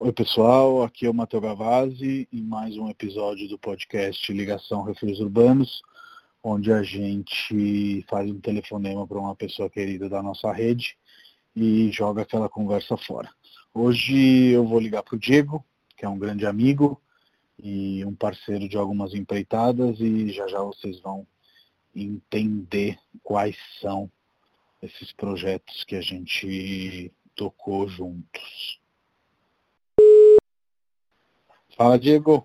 Oi pessoal, aqui é o Matheus Gavazzi em mais um episódio do podcast Ligação Refúgios Urbanos, onde a gente faz um telefonema para uma pessoa querida da nossa rede e joga aquela conversa fora. Hoje eu vou ligar para o Diego, que é um grande amigo e um parceiro de algumas empreitadas e já já vocês vão entender quais são esses projetos que a gente tocou juntos. Fala, Diego.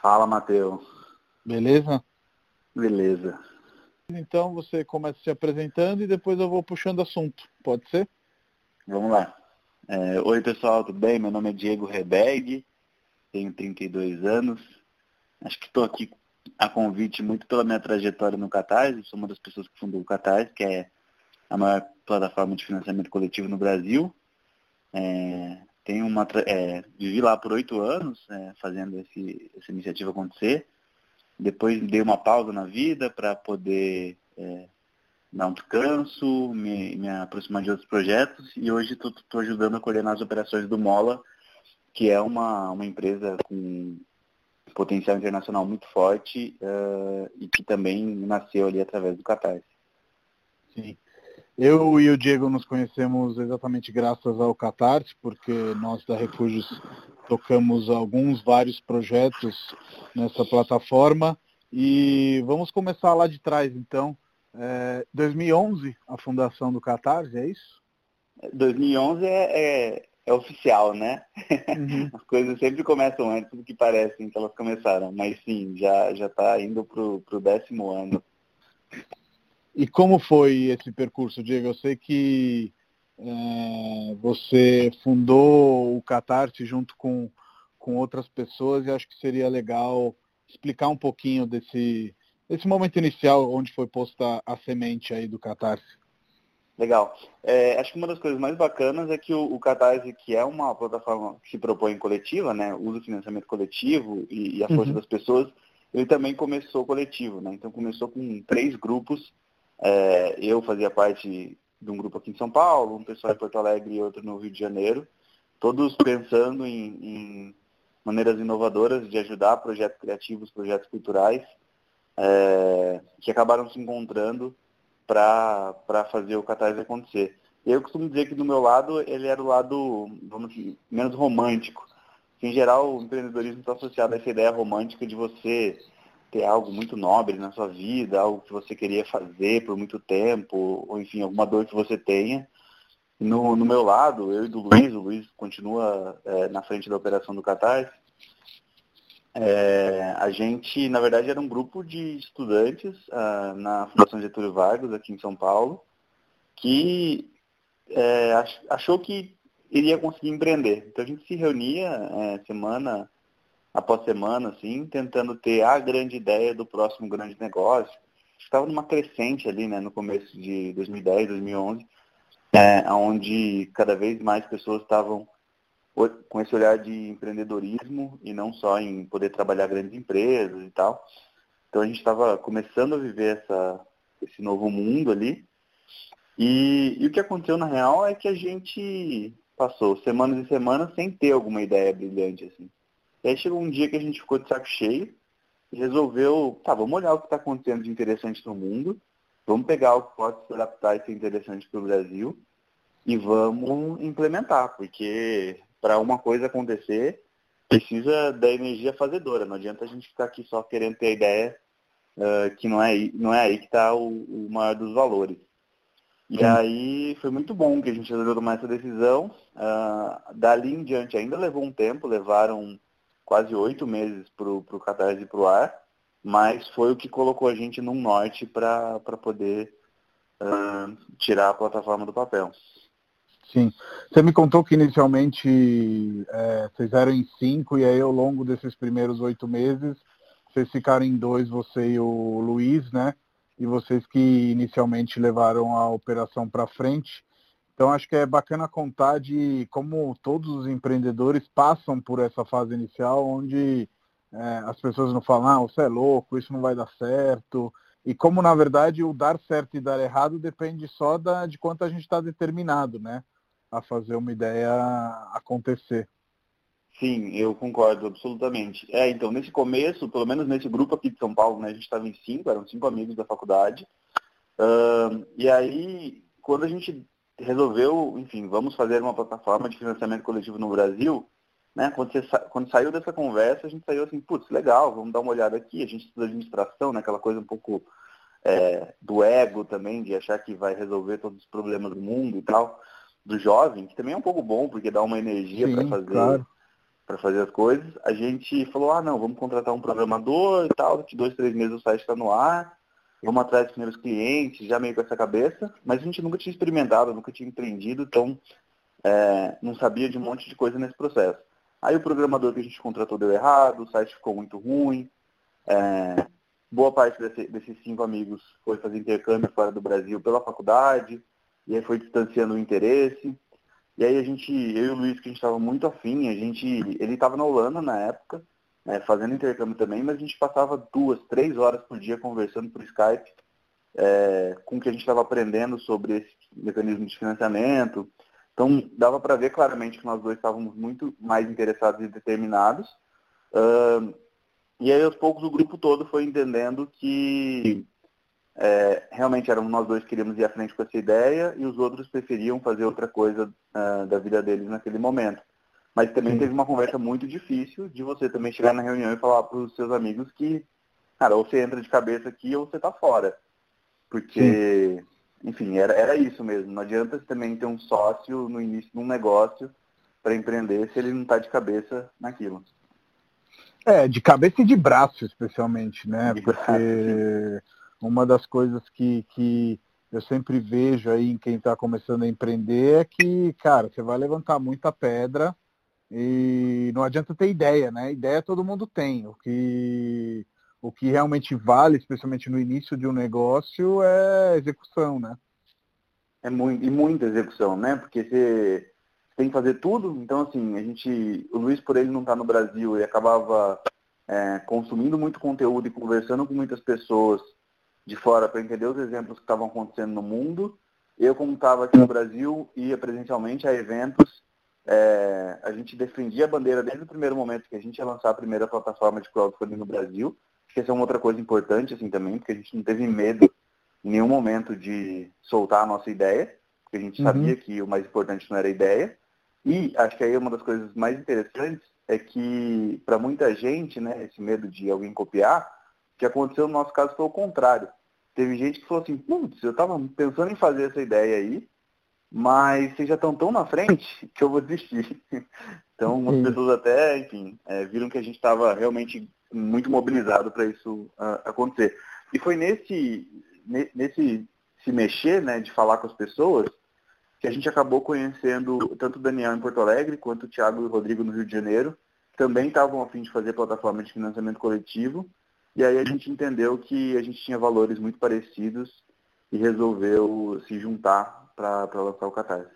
Fala, Matheus. Beleza? Beleza. Então você começa se apresentando e depois eu vou puxando assunto. Pode ser? Vamos lá. É, Oi, pessoal, tudo bem? Meu nome é Diego Rebeg, tenho 32 anos. Acho que estou aqui a convite muito pela minha trajetória no Catarse. Sou uma das pessoas que fundou o Catarse, que é a maior plataforma de financiamento coletivo no Brasil. É, tenho uma, é, vivi lá por oito anos é, fazendo esse, essa iniciativa acontecer. Depois dei uma pausa na vida para poder é, dar um descanso, me, me, aproximar de outros projetos e hoje estou ajudando a coordenar as operações do Mola, que é uma, uma empresa com potencial internacional muito forte uh, e que também nasceu ali através do Catarse. Sim. Eu e o Diego nos conhecemos exatamente graças ao Catarse, porque nós da Refúgios tocamos alguns, vários projetos nessa plataforma. E vamos começar lá de trás, então. É, 2011, a fundação do Catarse, é isso? 2011 é, é, é oficial, né? Uhum. As coisas sempre começam antes do que parecem que elas começaram. Mas sim, já está indo para o décimo ano. E como foi esse percurso, Diego? Eu sei que é, você fundou o Catarse junto com, com outras pessoas e acho que seria legal explicar um pouquinho desse, desse momento inicial onde foi posta a semente aí do Catarse. Legal. É, acho que uma das coisas mais bacanas é que o, o, Catarse, que é uma plataforma que se propõe coletiva, né, usa o financiamento coletivo e, e a força uhum. das pessoas, ele também começou coletivo, né? Então começou com três grupos é, eu fazia parte de um grupo aqui em São Paulo, um pessoal em Porto Alegre e outro no Rio de Janeiro, todos pensando em, em maneiras inovadoras de ajudar projetos criativos, projetos culturais, é, que acabaram se encontrando para fazer o Catarse acontecer. Eu costumo dizer que do meu lado, ele era o lado, vamos dizer, menos romântico. Em geral, o empreendedorismo está associado a essa ideia romântica de você ter algo muito nobre na sua vida, algo que você queria fazer por muito tempo, ou enfim, alguma dor que você tenha. No, no meu lado, eu e do Luiz, o Luiz continua é, na frente da operação do Catarse, é, a gente, na verdade, era um grupo de estudantes uh, na Fundação Getúlio Vargas, aqui em São Paulo, que é, achou que iria conseguir empreender. Então a gente se reunia é, semana após semana, assim, tentando ter a grande ideia do próximo grande negócio. Estava numa crescente ali, né, no começo de 2010, 2011, é, onde cada vez mais pessoas estavam com esse olhar de empreendedorismo e não só em poder trabalhar grandes empresas e tal. Então a gente estava começando a viver essa, esse novo mundo ali. E, e, o que aconteceu na real é que a gente passou semanas e semanas sem ter alguma ideia brilhante assim. E aí chegou um dia que a gente ficou de saco cheio e resolveu, tá, vamos olhar o que está acontecendo de interessante no mundo, vamos pegar o que pode se adaptar e ser interessante para o Brasil e vamos implementar, porque para uma coisa acontecer, precisa da energia fazedora. Não adianta a gente ficar aqui só querendo ter a ideia uh, que não é, não é aí que está o, o, maior dos valores. E aí foi muito bom que a gente resolveu tomar essa decisão. Uh, dali em diante ainda levou um tempo, levaram quase oito meses para o Catarse ir para o ar, mas foi o que colocou a gente num norte para poder uh, tirar a plataforma do papel. Sim. Você me contou que inicialmente é, vocês eram em cinco e aí ao longo desses primeiros oito meses vocês ficaram em dois, você e o Luiz, né? E vocês que inicialmente levaram a operação para frente. Então acho que é bacana contar de como todos os empreendedores passam por essa fase inicial, onde é, as pessoas não falam, ah, você é louco, isso não vai dar certo. E como na verdade o dar certo e dar errado depende só da, de quanto a gente está determinado, né? A fazer uma ideia acontecer. Sim, eu concordo absolutamente. É, então, nesse começo, pelo menos nesse grupo aqui de São Paulo, né, a gente estava em cinco, eram cinco amigos da faculdade. Uh, e aí, quando a gente resolveu, enfim, vamos fazer uma plataforma de financiamento coletivo no Brasil, né, quando, você, quando saiu dessa conversa, a gente saiu assim, putz, legal, vamos dar uma olhada aqui, a gente estuda administração, né, aquela coisa um pouco é, do ego também, de achar que vai resolver todos os problemas do mundo e tal, do jovem, que também é um pouco bom, porque dá uma energia para fazer claro. para fazer as coisas, a gente falou, ah não, vamos contratar um programador e tal, daqui dois, três meses o site está no ar, vamos atrás dos primeiros clientes, já meio com essa cabeça, mas a gente nunca tinha experimentado, nunca tinha empreendido, então é, não sabia de um monte de coisa nesse processo. Aí o programador que a gente contratou deu errado, o site ficou muito ruim, é, boa parte desse, desses cinco amigos foi fazer intercâmbio fora do Brasil pela faculdade, e aí foi distanciando o interesse. E aí a gente, eu e o Luiz, que a gente estava muito afim, a gente, ele estava na Holanda na época, né, fazendo intercâmbio também, mas a gente passava duas, três horas por dia conversando por Skype, é, com o que a gente estava aprendendo sobre esse mecanismo de financiamento. Então dava para ver claramente que nós dois estávamos muito mais interessados e determinados. Uh, e aí aos poucos o grupo todo foi entendendo que é, realmente eram nós dois que queríamos ir à frente com essa ideia e os outros preferiam fazer outra coisa uh, da vida deles naquele momento. Mas também Sim. teve uma conversa muito difícil de você também chegar na reunião e falar para os seus amigos que, cara, ou você entra de cabeça aqui ou você está fora. Porque, Sim. enfim, era, era isso mesmo. Não adianta você também ter um sócio no início de um negócio para empreender se ele não está de cabeça naquilo. É, de cabeça e de braço, especialmente, né? De Porque braço, uma das coisas que, que eu sempre vejo aí em quem está começando a empreender é que, cara, você vai levantar muita pedra e não adianta ter ideia, né? Ideia todo mundo tem. O que, o que realmente vale, especialmente no início de um negócio, é execução, né? É muito, e muita execução, né? Porque você tem que fazer tudo. Então, assim, a gente. O Luiz, por ele não estar tá no Brasil, ele acabava é, consumindo muito conteúdo e conversando com muitas pessoas de fora para entender os exemplos que estavam acontecendo no mundo. Eu, como estava aqui no Brasil, ia presencialmente a eventos. É, a gente defendia a bandeira desde o primeiro momento que a gente ia lançar a primeira plataforma de crowdfunding no Brasil. Acho que essa é uma outra coisa importante assim também, porque a gente não teve medo em nenhum momento de soltar a nossa ideia, porque a gente uhum. sabia que o mais importante não era a ideia. E acho que aí uma das coisas mais interessantes é que, para muita gente, né, esse medo de alguém copiar, o que aconteceu no nosso caso foi o contrário. Teve gente que falou assim, putz, eu estava pensando em fazer essa ideia aí, mas vocês já estão tão na frente que eu vou desistir. Então, as pessoas até, enfim, é, viram que a gente estava realmente muito mobilizado para isso uh, acontecer. E foi nesse, nesse se mexer, né, de falar com as pessoas, que a gente acabou conhecendo tanto o Daniel em Porto Alegre, quanto o Thiago e o Rodrigo no Rio de Janeiro, também estavam a fim de fazer plataforma de financiamento coletivo, e aí a gente entendeu que a gente tinha valores muito parecidos e resolveu se juntar para lançar o Catarse.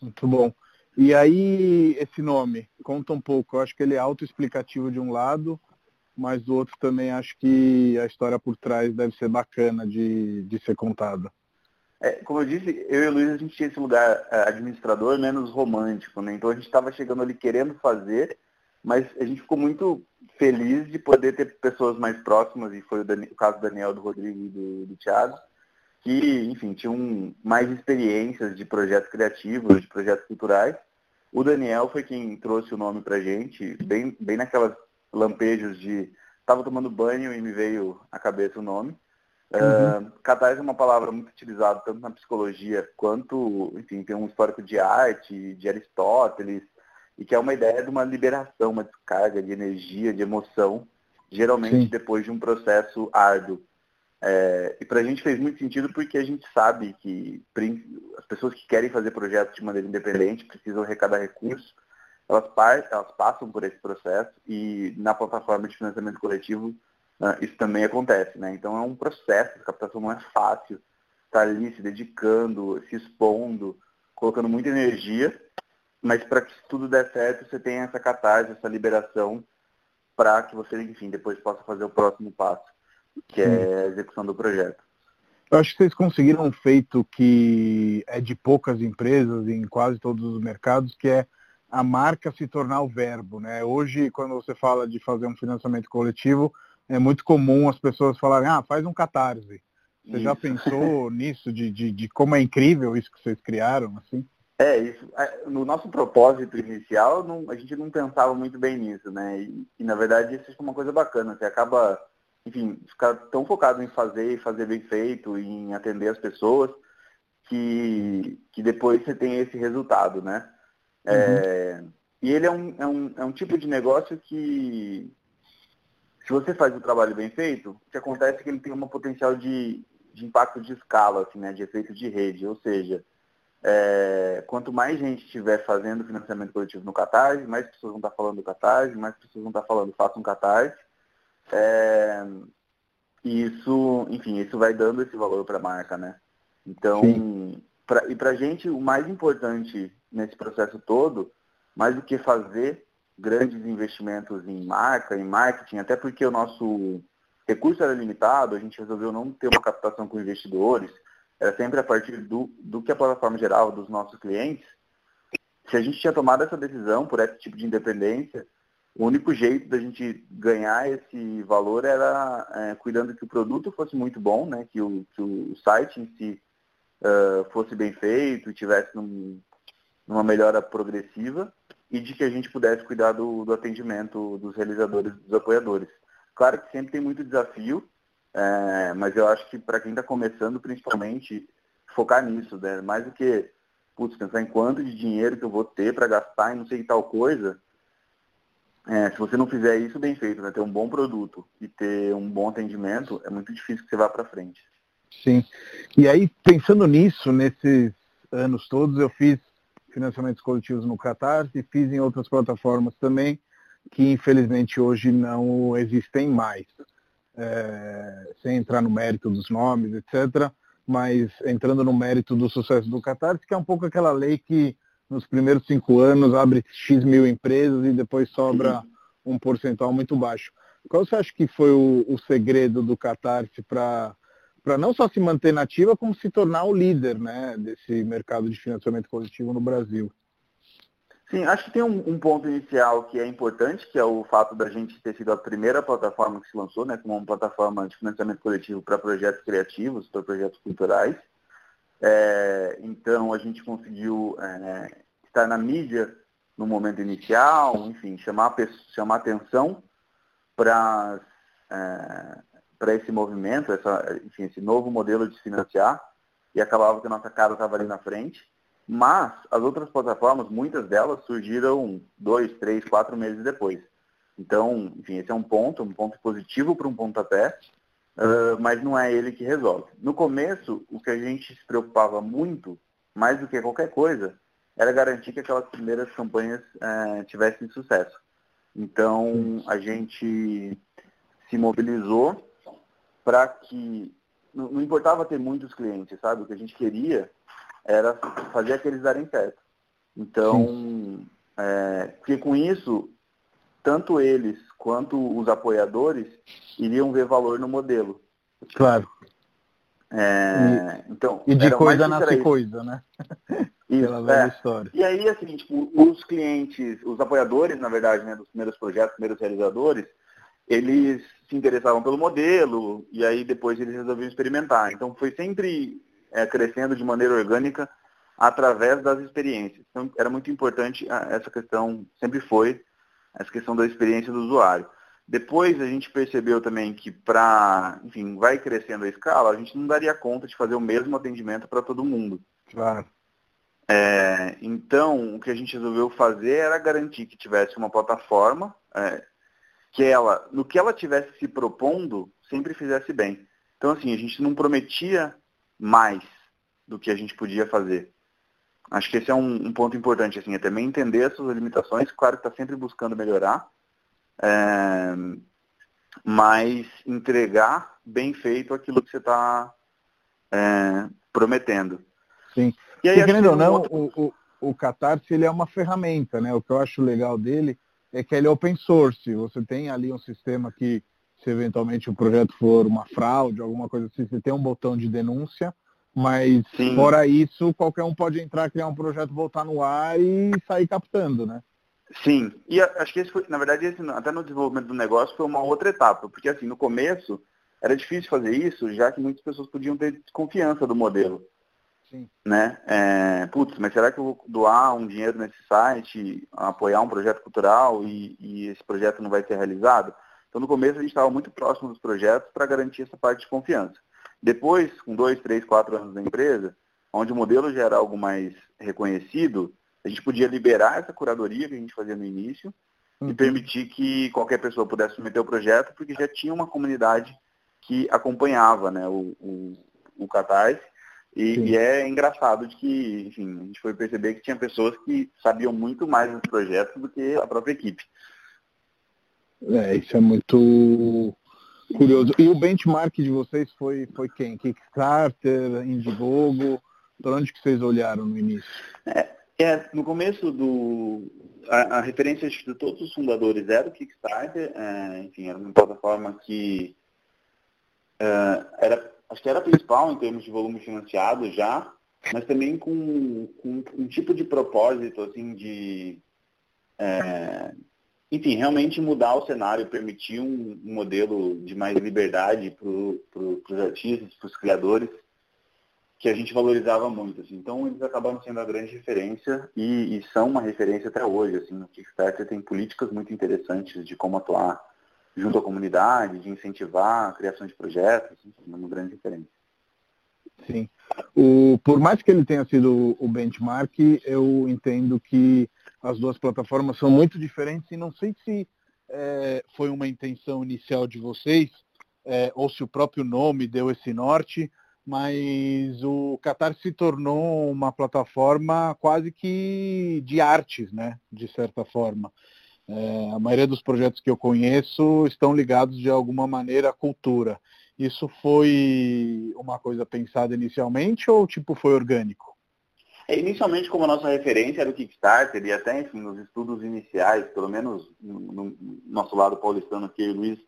Muito bom. E aí, esse nome, conta um pouco. Eu acho que ele é autoexplicativo de um lado, mas do outro também acho que a história por trás deve ser bacana de, de ser contada. É, como eu disse, eu e o Luiz, a gente tinha esse lugar é, administrador menos romântico, né? Então a gente estava chegando ali querendo fazer, mas a gente ficou muito feliz de poder ter pessoas mais próximas, e foi o, Daniel, o caso do Daniel, do Rodrigo e do, do Thiago, que, enfim, tinham mais experiências de projetos criativos, de projetos culturais. O Daniel foi quem trouxe o nome pra gente, bem, bem naquelas lampejos de estava tomando banho e me veio à cabeça o nome. Uhum. Uh, catarse é uma palavra muito utilizada tanto na psicologia quanto, enfim, tem um histórico de arte, de Aristóteles, e que é uma ideia de uma liberação, uma descarga de energia, de emoção, geralmente Sim. depois de um processo árduo. É, e para a gente fez muito sentido porque a gente sabe que as pessoas que querem fazer projetos de maneira independente precisam arrecadar recursos, elas, elas passam por esse processo e na plataforma de financiamento coletivo uh, isso também acontece. Né? Então é um processo, a captação não é fácil, estar tá ali se dedicando, se expondo, colocando muita energia mas para que tudo der certo, você tem essa catarse, essa liberação, para que você, enfim, depois possa fazer o próximo passo, que é a execução do projeto. Eu acho que vocês conseguiram um feito que é de poucas empresas em quase todos os mercados, que é a marca se tornar o verbo, né? Hoje, quando você fala de fazer um financiamento coletivo, é muito comum as pessoas falarem, ah, faz um catarse. Você isso. já pensou nisso, de, de, de, como é incrível isso que vocês criaram, assim? É, isso. É, no nosso propósito inicial, não, a gente não pensava muito bem nisso, né? E, e, na verdade isso é uma coisa bacana. Você acaba, enfim, ficar tão focado em fazer e fazer bem feito, em atender as pessoas, que, que depois você tem esse resultado, né? É, uhum. É, e ele é um, é, um, é um tipo de negócio que, se você faz o trabalho bem feito, o que acontece é que ele tem um potencial de, de impacto de escala, assim, né, de efeito de rede. Ou seja, é, quanto mais gente estiver fazendo financiamento coletivo no Catarse, mais pessoas vão estar falando do Catarse, mais pessoas vão estar falando faça um Catarse. É, e isso, enfim, isso vai dando esse valor para a marca, né? Então, pra, e para a gente, o mais importante nesse processo todo, mais do que fazer grandes investimentos em marca, em marketing, até porque o nosso recurso era limitado, a gente resolveu não ter uma captação com investidores, era sempre a partir do, do que a plataforma geral dos nossos clientes. Se a gente tinha tomado essa decisão por esse tipo de independência, o único jeito da gente ganhar esse valor era é, cuidando que o produto fosse muito bom, né, que, o, que o site em si uh, fosse bem feito, tivesse num, numa melhora progressiva e de que a gente pudesse cuidar do, do atendimento dos realizadores, dos apoiadores. Claro que sempre tem muito desafio, é, mas eu acho que para quem está começando, principalmente, focar nisso, né? mais do que putz, pensar em quanto de dinheiro que eu vou ter para gastar e não sei tal coisa, é, se você não fizer isso bem feito, né, ter um bom produto e ter um bom atendimento, é muito difícil que você vá para frente. Sim. E aí, pensando nisso, nesses anos todos, eu fiz financiamentos coletivos no Catarse e fiz em outras plataformas também, que infelizmente hoje não existem mais. É, sem entrar no mérito dos nomes, etc., mas entrando no mérito do sucesso do Catarse, que é um pouco aquela lei que nos primeiros cinco anos abre X mil empresas e depois sobra um percentual muito baixo. Qual você acha que foi o, o segredo do Catarse para para não só se manter nativa, como se tornar o líder né, desse mercado de financiamento coletivo no Brasil. Sim, acho que tem um, um, ponto inicial que é importante, que é o fato da gente ter sido a primeira plataforma que se lançou, né, como uma plataforma de financiamento coletivo para projetos criativos, para projetos culturais. É, então a gente conseguiu é, estar na mídia no momento inicial, enfim, chamar, chamar atenção para é, para esse movimento, essa, enfim, esse novo modelo de financiar, e acabava que a nossa casa estava ali na frente. Mas as outras plataformas, muitas delas surgiram dois, três, quatro meses depois. Então, enfim, esse é um ponto, um ponto positivo para um pontapé, uh, mas não é ele que resolve. No começo, o que a gente se preocupava muito, mais do que qualquer coisa, era garantir que aquelas primeiras campanhas uh, tivessem sucesso. Então, a gente se mobilizou para que não, não, importava ter muitos clientes, sabe? O que a gente queria era fazer aqueles darem certo. Então, é, porque com isso, tanto eles quanto os apoiadores iriam ver valor no modelo. Claro. É, e, então, e de coisa nasce coisa, né? Isso, Pela velha é. história. E aí, assim, tipo, os clientes, os apoiadores, na verdade, né, dos primeiros projetos, primeiros realizadores, eles se interessavam pelo modelo e aí depois eles resolviam experimentar. Então foi sempre é, crescendo de maneira orgânica através das experiências. Então era muito importante essa questão, sempre foi essa questão da experiência do usuário. Depois a gente percebeu também que para, enfim, vai crescendo a escala, a gente não daria conta de fazer o mesmo atendimento para todo mundo. Claro. É, então, o que a gente resolveu fazer era garantir que tivesse uma plataforma, é, que ela, no que ela tivesse se propondo, sempre fizesse bem. Então, assim, a gente não prometia mais do que a gente podia fazer. Acho que esse é um, um ponto importante, assim, é também entender as suas limitações, claro que está sempre buscando melhorar, é, mas entregar bem feito aquilo que você está é, prometendo. Sim. E aí, querendo ou não, outro... o, o, o Catarse ele é uma ferramenta, né? O que eu acho legal dele é que ele é open source. Você tem ali um sistema que, se eventualmente o projeto for uma fraude, alguma coisa assim, você tem um botão de denúncia, Mas Sim. fora isso, qualquer um pode entrar, criar um projeto, voltar no ar e sair captando, né? Sim, e acho que esse foi, na verdade, esse, até no desenvolvimento do negócio foi uma outra etapa, porque assim, no começo era difícil fazer isso, já que muitas pessoas podiam ter desconfiança do modelo. Sim. Né? É, putz, mas será que eu vou doar um dinheiro nesse site, apoiar um projeto cultural e, e esse projeto não vai ser realizado? Então no começo a gente estava muito próximo dos projetos para garantir essa parte de confiança. Depois, com dois, três, quatro anos da empresa, onde o modelo já era algo mais reconhecido, a gente podia liberar essa curadoria que a gente fazia no início uhum. e permitir que qualquer pessoa pudesse submeter o projeto, porque já tinha uma comunidade que acompanhava né, o, o, o Catarse. E, e, é engraçado de que, enfim, a gente foi perceber que tinha pessoas que sabiam muito mais dos projetos do que a própria equipe. É, isso é muito curioso. E o benchmark de vocês foi, foi quem? Kickstarter, Indiegogo? Por onde que vocês olharam no início? É, é no começo do... A, a, referência de todos os fundadores era o Kickstarter. É, enfim, era uma plataforma que é, era, acho que era a principal em termos de volume financiado já, mas também com, com um tipo de propósito, assim, de... É, enfim, realmente mudar o cenário, permitir um, um modelo de mais liberdade para os artistas, para os criadores, que a gente valorizava muito. Assim. Então, eles acabaram sendo a grande referência e, e, são uma referência até hoje. Assim, no Kickstarter tem políticas muito interessantes de como atuar junto à comunidade, de incentivar a criação de projetos, enfim, é uma grande referência. Sim. O, por mais que ele tenha sido o benchmark, eu entendo que as duas plataformas são muito diferentes e não sei se é, foi uma intenção inicial de vocês é, ou se o próprio nome deu esse norte, mas o Qatar se tornou uma plataforma quase que de artes, né, de certa forma. É, a maioria dos projetos que eu conheço estão ligados de alguma maneira à cultura. Isso foi uma coisa pensada inicialmente ou tipo foi orgânico? É, inicialmente, como a nossa referência era o Kickstarter, e até, enfim, nos estudos iniciais, pelo menos no, no nosso lado paulistano aqui, Luiz,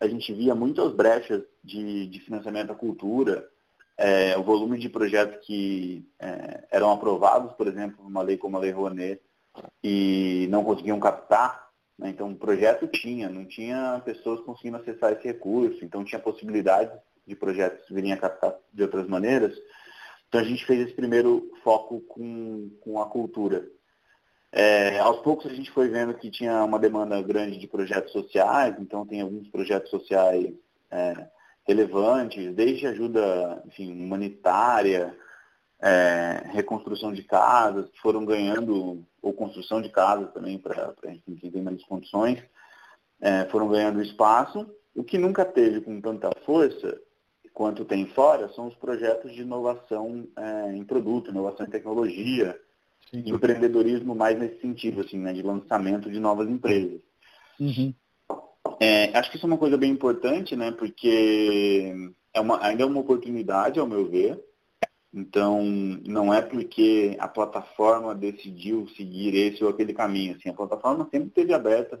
a gente via muitas brechas de, de financiamento à cultura, é, o volume de projetos que é, eram aprovados, por exemplo, numa lei como a Lei Rouanet, e não conseguiam captar, né? então o projeto tinha, não tinha pessoas conseguindo acessar esse recurso, então tinha possibilidade de projetos virem a captar de outras maneiras, então a gente fez esse primeiro foco com, com a cultura. É, aos poucos a gente foi vendo que tinha uma demanda grande de projetos sociais, então tem alguns projetos sociais é, relevantes, desde ajuda enfim, humanitária, é, reconstrução de casas, que foram ganhando, ou construção de casas também para quem tem menos condições, é, foram ganhando espaço. O que nunca teve com tanta força quanto tem fora são os projetos de inovação é, em produto, inovação em tecnologia, Sim. empreendedorismo mais nesse sentido, assim, né, de lançamento de novas empresas. Uhum. É, acho que isso é uma coisa bem importante, né, porque é uma, ainda é uma oportunidade, ao meu ver. Então, não é porque a plataforma decidiu seguir esse ou aquele caminho. Assim, a plataforma sempre esteve aberta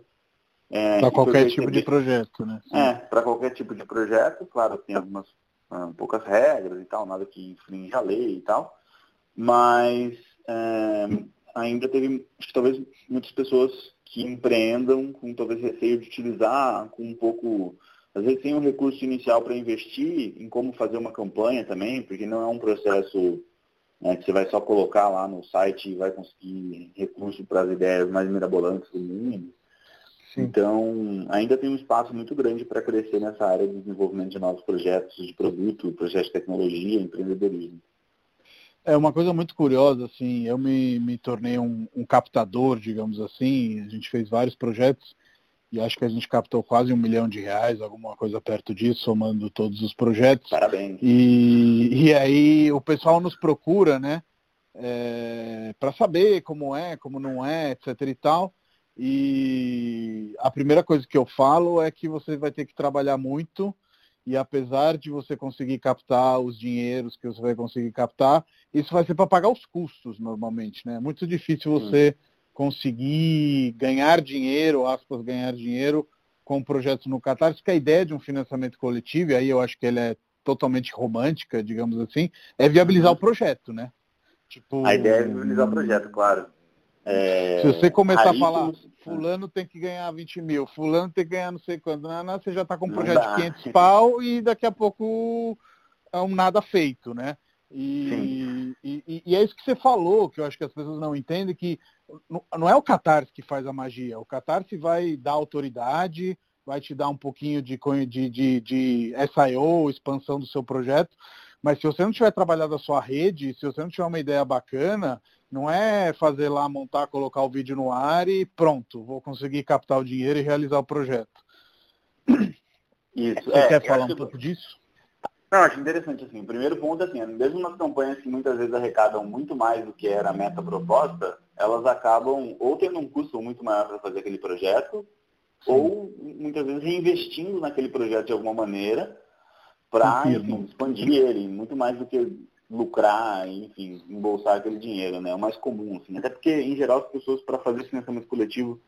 é, para qualquer tipo de projeto, né? Sim. É, para qualquer tipo de projeto, claro, tem algumas ah, poucas regras e tal, nada que infringe a lei e tal, mas é, ainda teve, acho que talvez muitas pessoas que empreendam com talvez receio de utilizar, com um pouco, às vezes tem um recurso inicial para investir em como fazer uma campanha também, porque não é um processo né, que você vai só colocar lá no site e vai conseguir recurso para as ideias mais mirabolantes do mundo. Sim. Então, ainda tem um espaço muito grande para crescer nessa área de desenvolvimento de novos projetos de produto, projetos de tecnologia, empreendedorismo. É uma coisa muito curiosa, assim, eu me, me tornei um, um, captador, digamos assim, a gente fez vários projetos e acho que a gente captou quase um milhão de reais, alguma coisa perto disso, somando todos os projetos. Parabéns. E, e aí o pessoal nos procura, né, é, para saber como é, como não é, etc e tal. E a primeira coisa que eu falo é que você vai ter que trabalhar muito e apesar de você conseguir captar os dinheiros que você vai conseguir captar, isso vai ser para pagar os custos normalmente, né? É muito difícil você conseguir ganhar dinheiro, aspas, ganhar dinheiro com projetos no Catarse, que a ideia de um financiamento coletivo, e aí eu acho que ele é totalmente romântica, digamos assim, é viabilizar o projeto, né? Tipo... A ideia é viabilizar o projeto, claro. É... Se você começar a falar, fulano tem que ganhar 20 mil, fulano tem que ganhar não sei quanto, não, não, você já está com um projeto de 500 pau e daqui a pouco é um nada feito, né? E, e, e, é isso que você falou, que eu acho que as pessoas não entendem, que não é o Catarse que faz a magia, o Catarse vai dar autoridade, vai te dar um pouquinho de, de, de, de SIO, expansão do seu projeto, mas se você não tiver trabalhado a sua rede, se você não tiver uma ideia bacana, não é fazer lá, montar, colocar o vídeo no ar e pronto, vou conseguir captar o dinheiro e realizar o projeto. Isso. Você é, quer falar um pouco disso? Não, acho interessante assim. O primeiro ponto assim, mesmo nas campanhas que muitas vezes arrecadam muito mais do que era a meta proposta, elas acabam ou tendo um custo muito maior para fazer aquele projeto, Sim. ou muitas vezes reinvestindo naquele projeto de alguma maneira para expandir ele, muito mais do que lucrar, enfim, embolsar aquele dinheiro, né? É o mais comum, assim. Até porque, em geral, as pessoas, para fazer financiamento coletivo,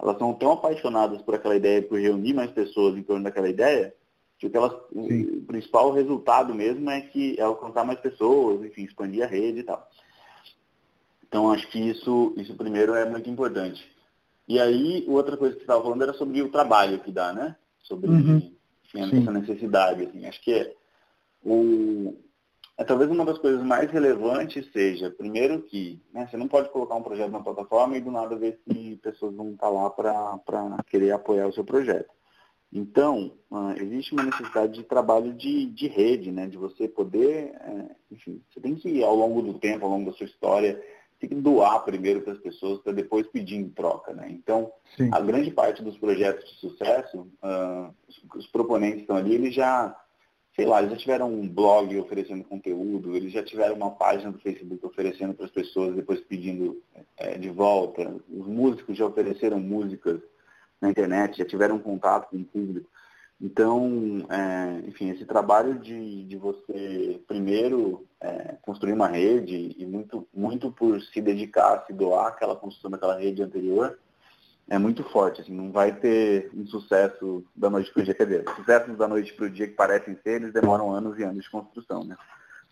elas são tão apaixonadas por aquela ideia, por reunir mais pessoas em torno daquela ideia, que elas, o principal resultado mesmo é que é alcançar mais pessoas, enfim, expandir a rede e tal. Então, acho que isso, isso primeiro é muito importante. E aí, outra coisa que você estava falando era sobre o trabalho que dá, né? Sobre uhum. enfim, essa necessidade. Assim. Acho que é, o, é, talvez uma das coisas mais relevantes seja, primeiro que né, você não pode colocar um projeto na plataforma e do nada ver se pessoas vão estar lá para querer apoiar o seu projeto. Então, uh, existe uma necessidade de trabalho de, de rede, né, de você poder, é, enfim, você tem que, ao longo do tempo, ao longo da sua história, tem que doar primeiro para as pessoas para depois pedir em troca. Né? Então, Sim. a grande parte dos projetos de sucesso, uh, os, os, proponentes estão ali, eles já, sei lá, eles já tiveram um blog oferecendo conteúdo, eles já tiveram uma página do Facebook oferecendo para as pessoas, depois pedindo é, de volta. Os músicos já ofereceram músicas na internet, já tiveram contato com o público. Então, é, enfim, esse trabalho de, de você, primeiro, é, construir uma rede e muito, muito por se dedicar, se doar aquela construção daquela rede anterior, é muito forte. Assim, não vai ter um sucesso da noite para o dia. Quer dizer, sucessos da noite para o dia que parecem ser, eles demoram anos e anos de construção. Né?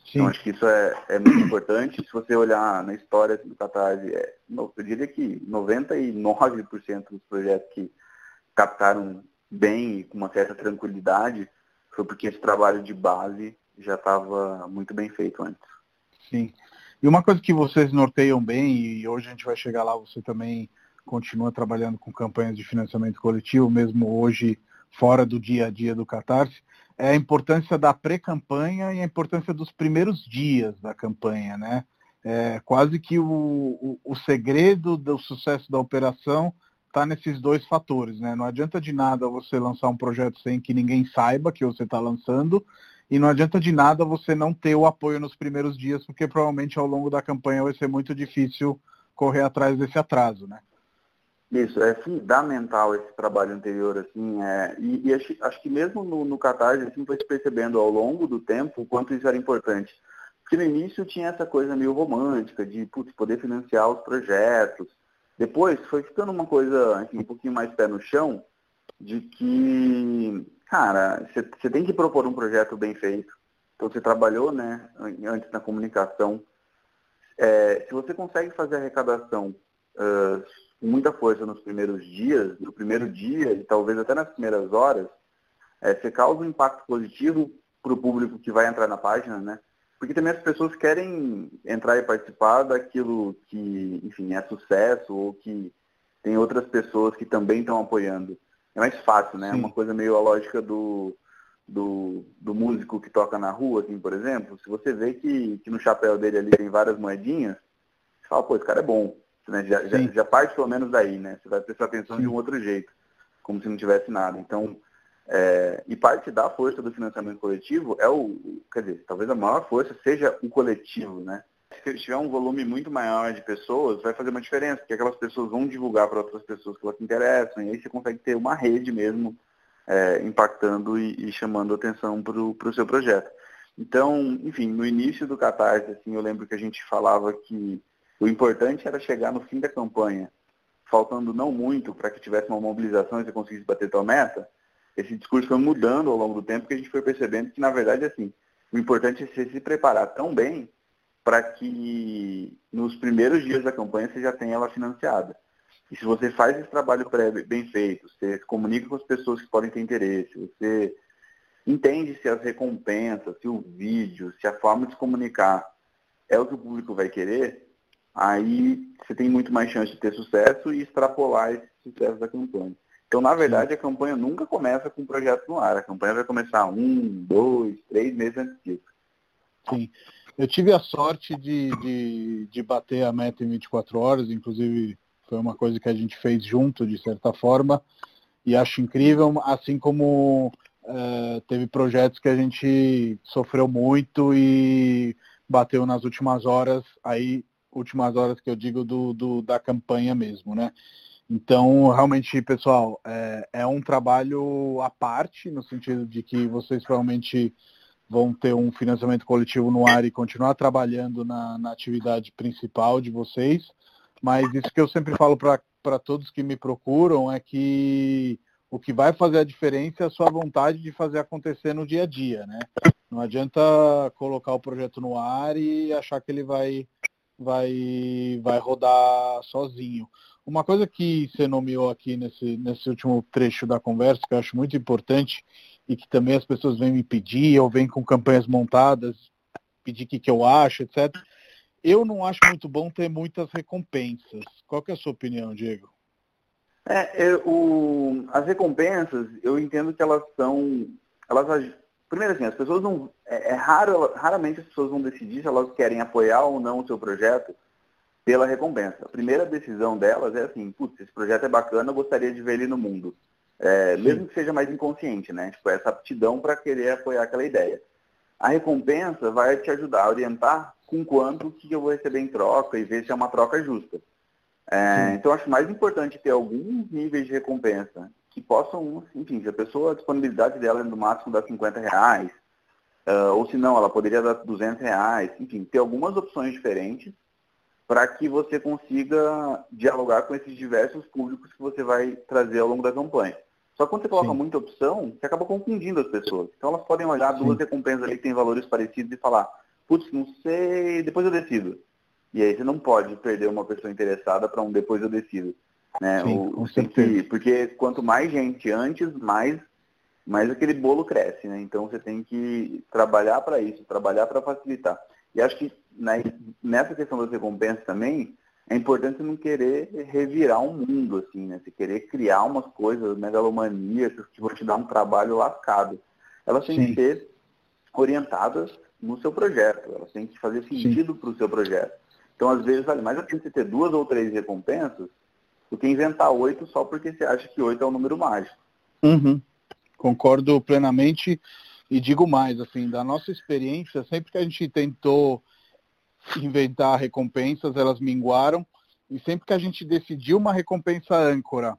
Então, acho que isso é, é muito importante. Se você olhar na história do Catarse, é, eu diria que 99% dos projetos que captaram bem e com uma certa tranquilidade, foi porque esse trabalho de base já estava muito bem feito antes. Sim. E uma coisa que vocês norteiam bem, e hoje a gente vai chegar lá, você também continua trabalhando com campanhas de financiamento coletivo, mesmo hoje fora do dia a dia do Catarse, é a importância da pré-campanha e a importância dos primeiros dias da campanha, né? É quase que o, o, o segredo do sucesso da operação está nesses dois fatores, né? Não adianta de nada você lançar um projeto sem que ninguém saiba que você está lançando, e não adianta de nada você não ter o apoio nos primeiros dias, porque provavelmente ao longo da campanha vai ser muito difícil correr atrás desse atraso, né? Isso, é fundamental esse trabalho anterior, assim, é, e, e acho, acho, que mesmo no, no Catarse, assim, foi se percebendo ao longo do tempo o quanto isso era importante. Porque no início tinha essa coisa meio romântica de putz, poder financiar os projetos, depois foi ficando uma coisa assim, um pouquinho mais pé no chão, de que, cara, você tem que propor um projeto bem feito. Então você trabalhou, né, antes na comunicação. É, se você consegue fazer arrecadação uh, com muita força nos primeiros dias, no primeiro dia e talvez até nas primeiras horas, é, você causa um impacto positivo para o público que vai entrar na página, né? porque também as pessoas querem entrar e participar daquilo que, enfim, é sucesso ou que tem outras pessoas que também estão apoiando. É mais fácil, né? É uma coisa meio a lógica do, do, do, músico que toca na rua, assim, por exemplo. Se você vê que, que no chapéu dele ali tem várias moedinhas, você fala, pô, esse cara é bom. Né? Já, já, já, parte pelo menos daí, né? Você vai prestar atenção Sim. de um outro jeito, como se não tivesse nada. Então, é, e parte da força do financiamento coletivo é o, quer dizer, talvez a maior força seja o coletivo, né? Se tiver um volume muito maior de pessoas, vai fazer uma diferença, porque aquelas pessoas vão divulgar para outras pessoas que elas se interessam, e aí você consegue ter uma rede mesmo é, impactando e, e, chamando atenção para o seu projeto. Então, enfim, no início do Catarse, assim, eu lembro que a gente falava que o importante era chegar no fim da campanha, faltando não muito para que tivesse uma mobilização e você conseguisse bater sua meta, esse discurso foi mudando ao longo do tempo, que a gente foi percebendo que, na verdade, assim, o importante é você se preparar tão bem para que nos primeiros dias da campanha você já tenha ela financiada. E se você faz esse trabalho prévio bem feito, você comunica com as pessoas que podem ter interesse, você entende se as recompensas, se o vídeo, se a forma de se comunicar é o que o público vai querer, aí você tem muito mais chance de ter sucesso e extrapolar esse sucesso da campanha. Então, na verdade, a campanha nunca começa com um projeto no ar. A campanha vai começar um, dois, três meses antes disso. Sim. Eu tive a sorte de, de, de bater a meta em 24 horas, inclusive foi uma coisa que a gente fez junto, de certa forma, e acho incrível, assim como uh, teve projetos que a gente sofreu muito e bateu nas últimas horas, aí últimas horas que eu digo do, do da campanha mesmo, né? Então, realmente, pessoal, é, é, um trabalho à parte, no sentido de que vocês provavelmente vão ter um financiamento coletivo no ar e continuar trabalhando na, na atividade principal de vocês, mas isso que eu sempre falo para todos que me procuram é que o que vai fazer a diferença é a sua vontade de fazer acontecer no dia a dia, né? Não adianta colocar o projeto no ar e achar que ele vai, vai, vai rodar sozinho. Uma coisa que você nomeou aqui nesse, nesse último trecho da conversa, que eu acho muito importante, e que também as pessoas vêm me pedir, ou vêm com campanhas montadas, pedir o que, que eu acho, etc eu não acho muito bom ter muitas recompensas. Qual é a sua opinião, Diego? É, eu, o, as recompensas, eu entendo que elas são. Elas, primeiro assim, as pessoas não. É, é raro, raramente as pessoas vão decidir se elas querem apoiar ou não o seu projeto pela recompensa. A primeira decisão delas é assim, putz, esse projeto é bacana, eu gostaria de ver ele no mundo. É, mesmo que seja mais inconsciente, né? Tipo, essa aptidão para querer apoiar aquela ideia. A recompensa vai te ajudar a orientar com quanto que eu vou receber em troca e ver se é uma troca justa. É, então, acho mais importante ter alguns níveis de recompensa que possam, enfim, se a pessoa, a disponibilidade dela é no máximo dar 50 reais, uh, ou se não, ela poderia dar 200 reais, enfim, ter algumas opções diferentes para que você consiga dialogar com esses diversos públicos que você vai trazer ao longo da campanha. Só que quando você coloca Sim. muita opção, você acaba confundindo as pessoas. Então elas podem olhar Sim. duas recompensas ali que têm valores parecidos e falar, putz, não sei, depois eu decido. E aí você não pode perder uma pessoa interessada para um depois eu decido. Né? Sim, o, porque quanto mais gente antes, mais, mais aquele bolo cresce. Né? Então você tem que trabalhar para isso, trabalhar para facilitar. E acho que né, nessa questão das recompensas também, é importante não querer revirar um mundo, assim, né? Você querer criar umas coisas megalomaníacas que vão te dar um trabalho lascado. Elas têm Sim. que ser orientadas no seu projeto, elas têm que fazer sentido para o seu projeto. Então, às vezes, vale mais a pena você ter duas ou três recompensas do que inventar oito só porque você acha que oito é o um número mágico. Uhum. Concordo plenamente e digo mais, assim, da nossa experiência, sempre que a gente tentou inventar recompensas, elas minguaram. E sempre que a gente decidiu uma recompensa âncora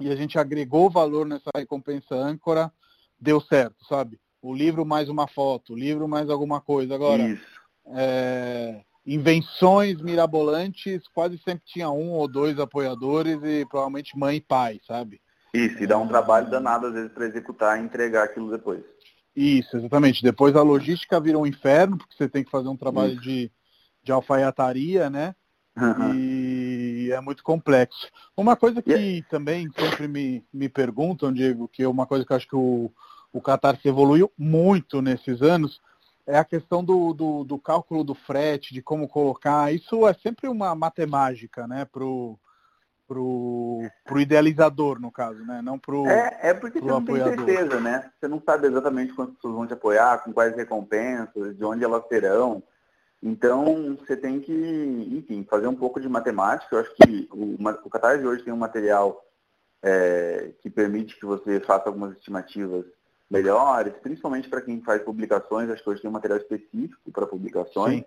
e a gente agregou valor nessa recompensa âncora, deu certo, sabe? O livro mais uma foto, o livro mais alguma coisa. Agora, é, invenções mirabolantes, quase sempre tinha um ou dois apoiadores e provavelmente mãe e pai, sabe? Isso, e dá um é... trabalho danado às vezes para executar e entregar aquilo depois. Isso, exatamente. Depois a logística vira um inferno, porque você tem que fazer um trabalho Isso. de de alfaiataria, né? Uhum. E é muito complexo. Uma coisa que yeah. também sempre me, me perguntam, Diego, que é uma coisa que eu acho que o, o Qatar se evoluiu muito nesses anos, é a questão do, do, do, cálculo do frete, de como colocar. Isso é sempre uma matemática, né, pro, pro, pro idealizador, no caso, né? Não pro É, é porque pro você não apoiador. tem certeza, né? Você não sabe exatamente quantas pessoas vão te apoiar, com quais recompensas, de onde elas terão. Então, você tem que, enfim, fazer um pouco de matemática. Eu acho que o, o Catarse hoje tem um material é, que permite que você faça algumas estimativas melhores, principalmente para quem faz publicações. Acho que hoje tem um material específico para publicações.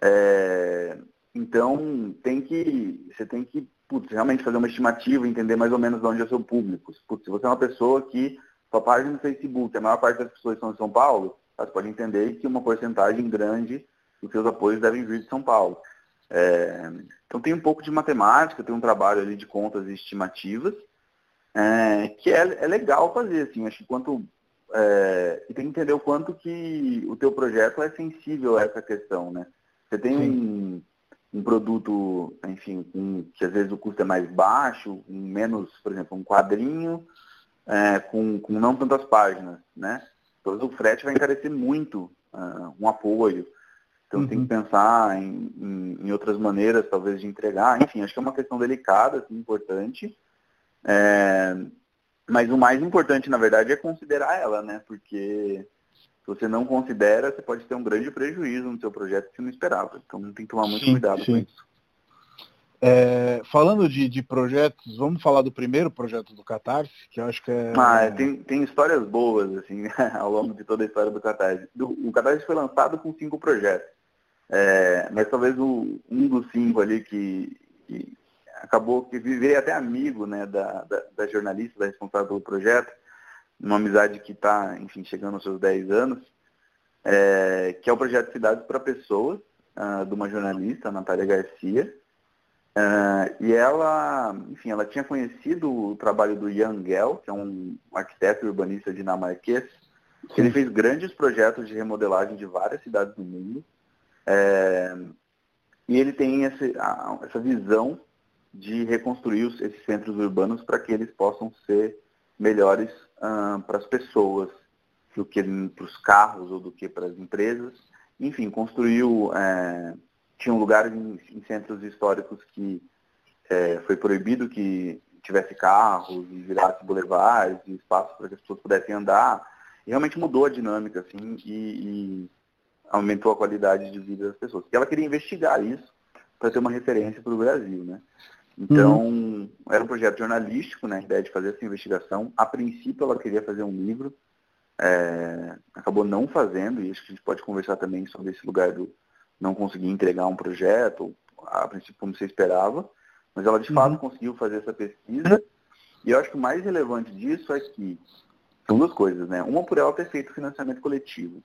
É, então, tem que, você tem que putz, realmente fazer uma estimativa, entender mais ou menos de onde é o seu público. Putz, se você é uma pessoa que sua página no Facebook, a maior parte das pessoas são em São Paulo, você pode entender que uma porcentagem grande os seus apoios devem vir de São Paulo. É, então tem um pouco de matemática, tem um trabalho ali de contas e estimativas, é, que é, é, legal fazer, assim, acho que quanto é, e tem que entender o quanto que o teu projeto é sensível a essa questão, né? Você tem um, um, produto, enfim, um, que às vezes o custo é mais baixo, um menos, por exemplo, um quadrinho é, com, com não tantas páginas, né? Então o frete vai encarecer muito uh, um apoio. Então uhum. tem que uhum. pensar em, em, em, outras maneiras, talvez, de entregar. Enfim, acho que é uma questão delicada, assim, importante. É, mas o mais importante, na verdade, é considerar ela, né? Porque se você não considera, você pode ter um grande prejuízo no seu projeto que você não esperava. Então tem que tomar muito sim, cuidado sim. com isso. É, falando de, de, projetos, vamos falar do primeiro projeto do Catarse, que eu acho que é. Ah, é, tem, tem histórias boas, assim, ao longo de toda a história do Catarse. O Catarse foi lançado com cinco projetos. É, mas talvez o, um dos cinco ali que, que acabou que virei até amigo né, da, da, da, jornalista, da responsável pelo projeto, uma amizade que está, enfim, chegando aos seus 10 anos, é, que é o projeto Cidades para Pessoas, uh, de uma jornalista, Natália Garcia. Uh, e ela, enfim, ela tinha conhecido o trabalho do Jan Gell, que é um arquiteto urbanista dinamarquês. Sim. Ele fez grandes projetos de remodelagem de várias cidades do mundo. É, e ele tem esse, essa visão de reconstruir os, esses centros urbanos para que eles possam ser melhores uh, para as pessoas do que para os carros ou do que para as empresas. Enfim, construiu, é, tinha um lugar em, em centros históricos que é, foi proibido que tivesse carros e virasse boulevards e espaços para que as pessoas pudessem andar. E realmente mudou a dinâmica, assim, e, e aumentou a qualidade de vida das pessoas. E ela queria investigar isso para ter uma referência para o Brasil, né? Então, uhum. era um projeto jornalístico, né, a ideia de fazer essa investigação. A princípio, ela queria fazer um livro, é, acabou não fazendo, e acho que a gente pode conversar também sobre esse lugar do não conseguir entregar um projeto, a princípio como você esperava, mas ela de uhum. fato conseguiu fazer essa pesquisa. E eu acho que o mais relevante disso é que são duas coisas, né? Uma por ela ter feito financiamento coletivo.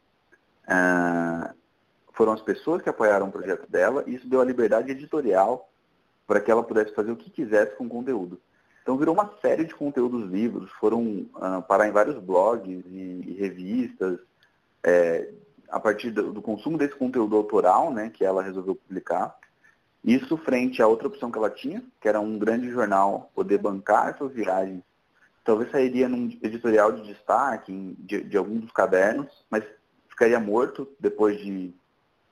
É, foram as pessoas que apoiaram o projeto dela, e isso deu a liberdade editorial para que ela pudesse fazer o que quisesse com o conteúdo. Então virou uma série de conteúdos livros, foram uh, parar em vários blogs e, e revistas, é, a partir do, do, consumo desse conteúdo autoral, né, que ela resolveu publicar. Isso frente a outra opção que ela tinha, que era um grande jornal poder bancar essas viagens. Talvez sairia num editorial de destaque de, de algum dos cadernos, mas ficaria morto depois de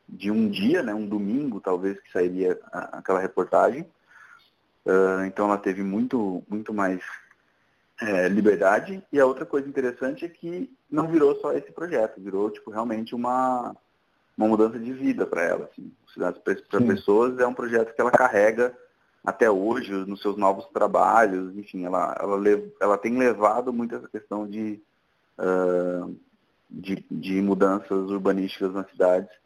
de um dia, né, um domingo talvez que sairia a, aquela reportagem. Uh, então ela teve muito, muito mais é, liberdade. E a outra coisa interessante é que não virou só esse projeto, virou tipo realmente uma, uma mudança de vida para ela. Assim. Cidades para Pessoas é um projeto que ela carrega até hoje nos seus novos trabalhos. Enfim, ela, ela, ela tem levado muito essa questão de, uh, de, de mudanças urbanísticas nas cidades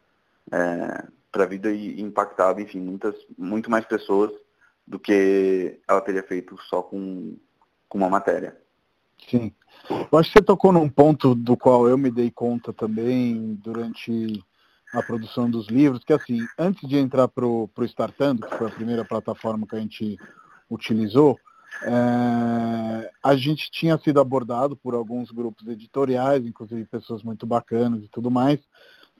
é, para a vida e impactado, enfim, muitas, muito mais pessoas do que ela teria feito só com, com uma matéria. Sim. Eu acho que você tocou num ponto do qual eu me dei conta também durante a produção dos livros, que assim, antes de entrar para o Startando, que foi a primeira plataforma que a gente utilizou, é, a gente tinha sido abordado por alguns grupos editoriais, inclusive pessoas muito bacanas e tudo mais,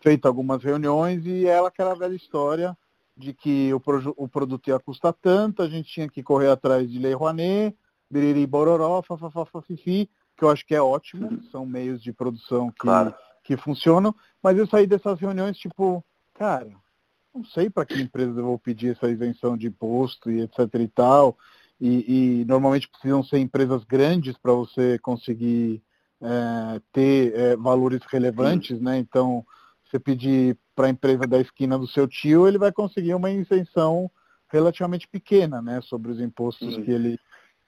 feito algumas reuniões e ela aquela velha história de que o, o produto ia custar tanto, a gente tinha que correr atrás de Lei Rouanet, biriri bororó, fafafafifi, que eu acho que é ótimo, são meios de produção que, claro. que funcionam, mas eu saí dessas reuniões tipo, cara, não sei para que empresa eu vou pedir essa isenção de imposto e etc e tal, e, e normalmente precisam ser empresas grandes para você conseguir é, ter é, valores relevantes, né? Então, você pedir para a empresa da esquina do seu tio, ele vai conseguir uma isenção relativamente pequena, né, sobre os impostos que ele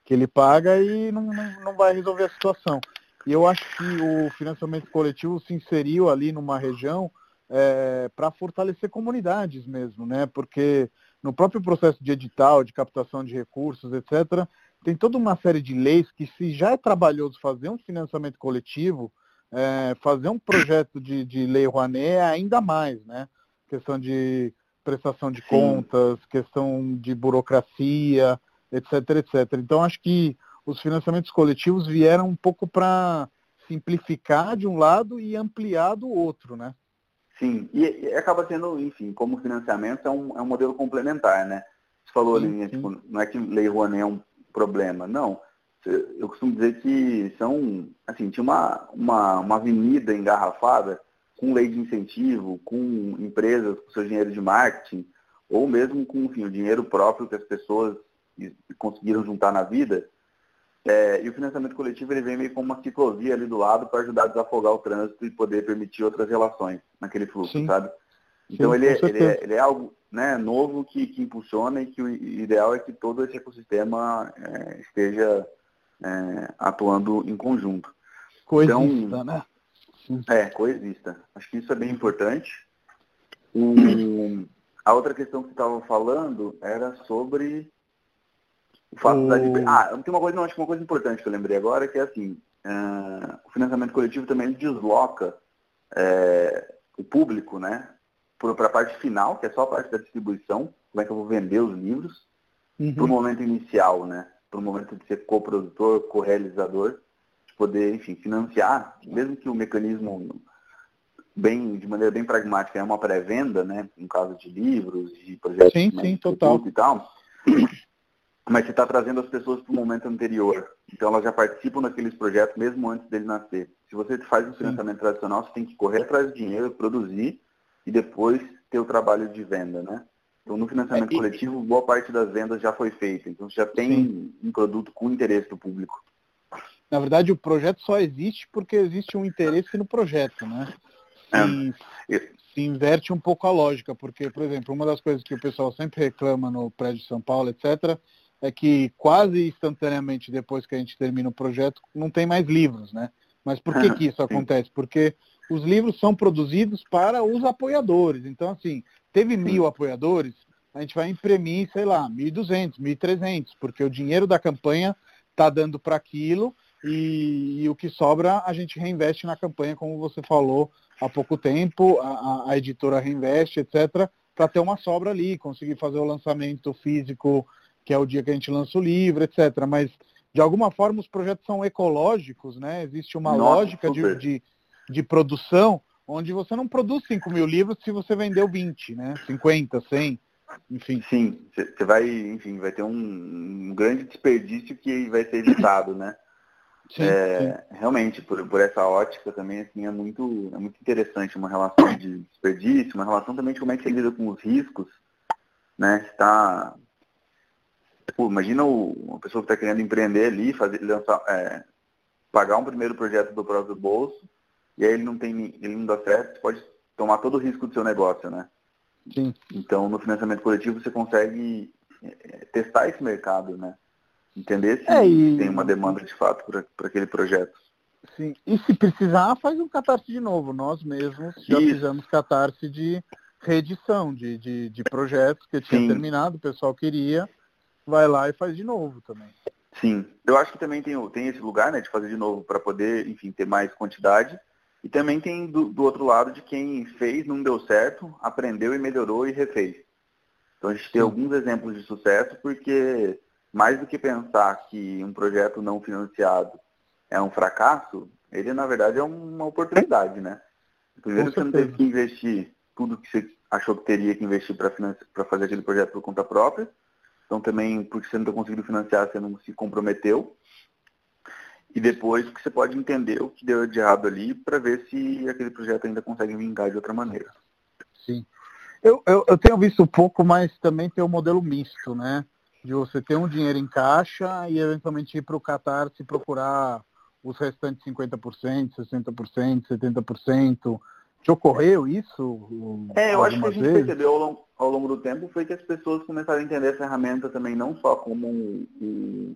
que ele paga e não, não, não vai resolver a situação. E eu acho que o financiamento coletivo se inseriu ali numa região é, para fortalecer comunidades mesmo, né? Porque no próprio processo de edital, de captação de recursos, etc., tem toda uma série de leis que se já é trabalhoso fazer um financiamento coletivo, é, fazer um projeto de, de lei Rouanet é ainda mais, né? Questão de prestação de Sim. contas, questão de burocracia, etc, etc. Então acho que os financiamentos coletivos vieram um pouco para simplificar de um lado e ampliar do outro, né? Sim, e, e, acaba sendo, enfim, como financiamento é um, é um modelo complementar, né? Você falou sim, ali, né, tipo, não é que Lei Rouanet é um problema, não. Eu costumo dizer que são, assim, tinha uma, uma, uma avenida engarrafada com lei de incentivo, com empresas com seu dinheiro de marketing, ou mesmo com enfim, o dinheiro próprio que as pessoas conseguiram juntar na vida. É, e o financiamento coletivo ele vem meio como uma ciclovia ali do lado para ajudar a desafogar o trânsito e poder permitir outras relações naquele fluxo, Sim. sabe? Então Sim, ele, é, ele, é, ele, é, algo né, novo que, que impulsiona e que o ideal é que todo esse ecossistema é, esteja é, atuando em conjunto. Coexista, então, né? É, coexista. Acho que isso é bem importante. O, a outra questão que você estava falando era sobre o fato o... da liberdade. Ah, tem uma coisa, não, acho que uma coisa importante que eu lembrei agora, que é assim, uh, o financiamento coletivo também desloca é, o público, né? Para a parte final, que é só a parte da distribuição, como é que eu vou vender os livros, uhum. para o momento inicial, né? Para o momento de ser coprodutor, co-realizador, de poder, enfim, financiar, mesmo que o mecanismo bem, de maneira bem pragmática, é uma pré-venda, né? No caso de livros, de projetos sim, sim, total. e tal. Mas você está trazendo as pessoas para o momento anterior. Então elas já participam daqueles projetos mesmo antes dele nascer. Se você faz um financiamento tradicional, você tem que correr atrás do dinheiro, produzir e depois ter o trabalho de venda, né? Então no financiamento é, coletivo, boa parte das vendas já foi feita. Então você já tem sim. um produto com interesse do público. Na verdade, o projeto só existe porque existe um interesse no projeto, né? se, é. se inverte um pouco a lógica, porque, por exemplo, uma das coisas que o pessoal sempre reclama no prédio de São Paulo, etc., é que quase instantaneamente depois que a gente termina o projeto, não tem mais livros, né? Mas por que, que isso acontece? Porque os livros são produzidos para os apoiadores. Então, assim, teve mil apoiadores, a gente vai imprimir, sei lá, 1.200, 1.300, porque o dinheiro da campanha está dando para aquilo e, e, o que sobra a gente reinveste na campanha, como você falou há pouco tempo, a, a editora reinveste, etc., para ter uma sobra ali, conseguir fazer o lançamento físico, que é o dia que a gente lança o livro, etc. Mas, de alguma forma, os projetos são ecológicos, né? Existe uma Nossa, lógica de, de, de, produção onde você não produz 5 mil livros se você vendeu 20, né? 50, 100, enfim. Sim, você vai, enfim, vai ter um, um grande desperdício que vai ser evitado, né? Sim, é, sim. Realmente, por, por essa ótica também, assim, é muito, é muito interessante uma relação de desperdício, uma relação também de como é que você lida com os riscos, né? Está... Pô, imagina o, uma pessoa que está querendo empreender ali, fazer, lançar, é, pagar um primeiro projeto do próprio bolso, e aí ele não tem, ele não dá certo, você pode tomar todo o risco do seu negócio, né? Sim. Então, no financiamento coletivo, você consegue é, testar esse mercado, né? Entender se é, e... tem uma demanda de fato para aquele projeto. Sim, e se precisar, faz um catarse de novo. Nós mesmos já Isso. fizemos catarse de reedição de, de, de projetos que tinha Sim. terminado, o pessoal queria, vai lá e faz de novo também. Sim, eu acho que também tem, tem esse lugar né, de fazer de novo para poder, enfim, ter mais quantidade. E também tem do, do, outro lado de quem fez, não deu certo, aprendeu e melhorou e refez. Então a gente tem alguns exemplos de sucesso porque mais do que pensar que um projeto não financiado é um fracasso, ele na verdade é uma oportunidade, né? Primeiro você não teve que investir tudo que você achou que teria que investir para fazer aquele projeto por conta própria. Então também, porque você não está conseguindo financiar, você não se comprometeu. E depois que você pode entender o que deu de errado ali para ver se aquele projeto ainda consegue vingar de outra maneira. Sim. Eu, eu, eu tenho visto pouco, mas também tem o um modelo misto, né? de você ter um dinheiro em caixa e eventualmente ir para o Qatar se procurar os restantes 50%, 60%, 70%. Te ocorreu isso? É, eu acho que a gente vezes? percebeu ao longo, ao longo, do tempo foi que as pessoas começaram a entender a ferramenta também não só como um, um,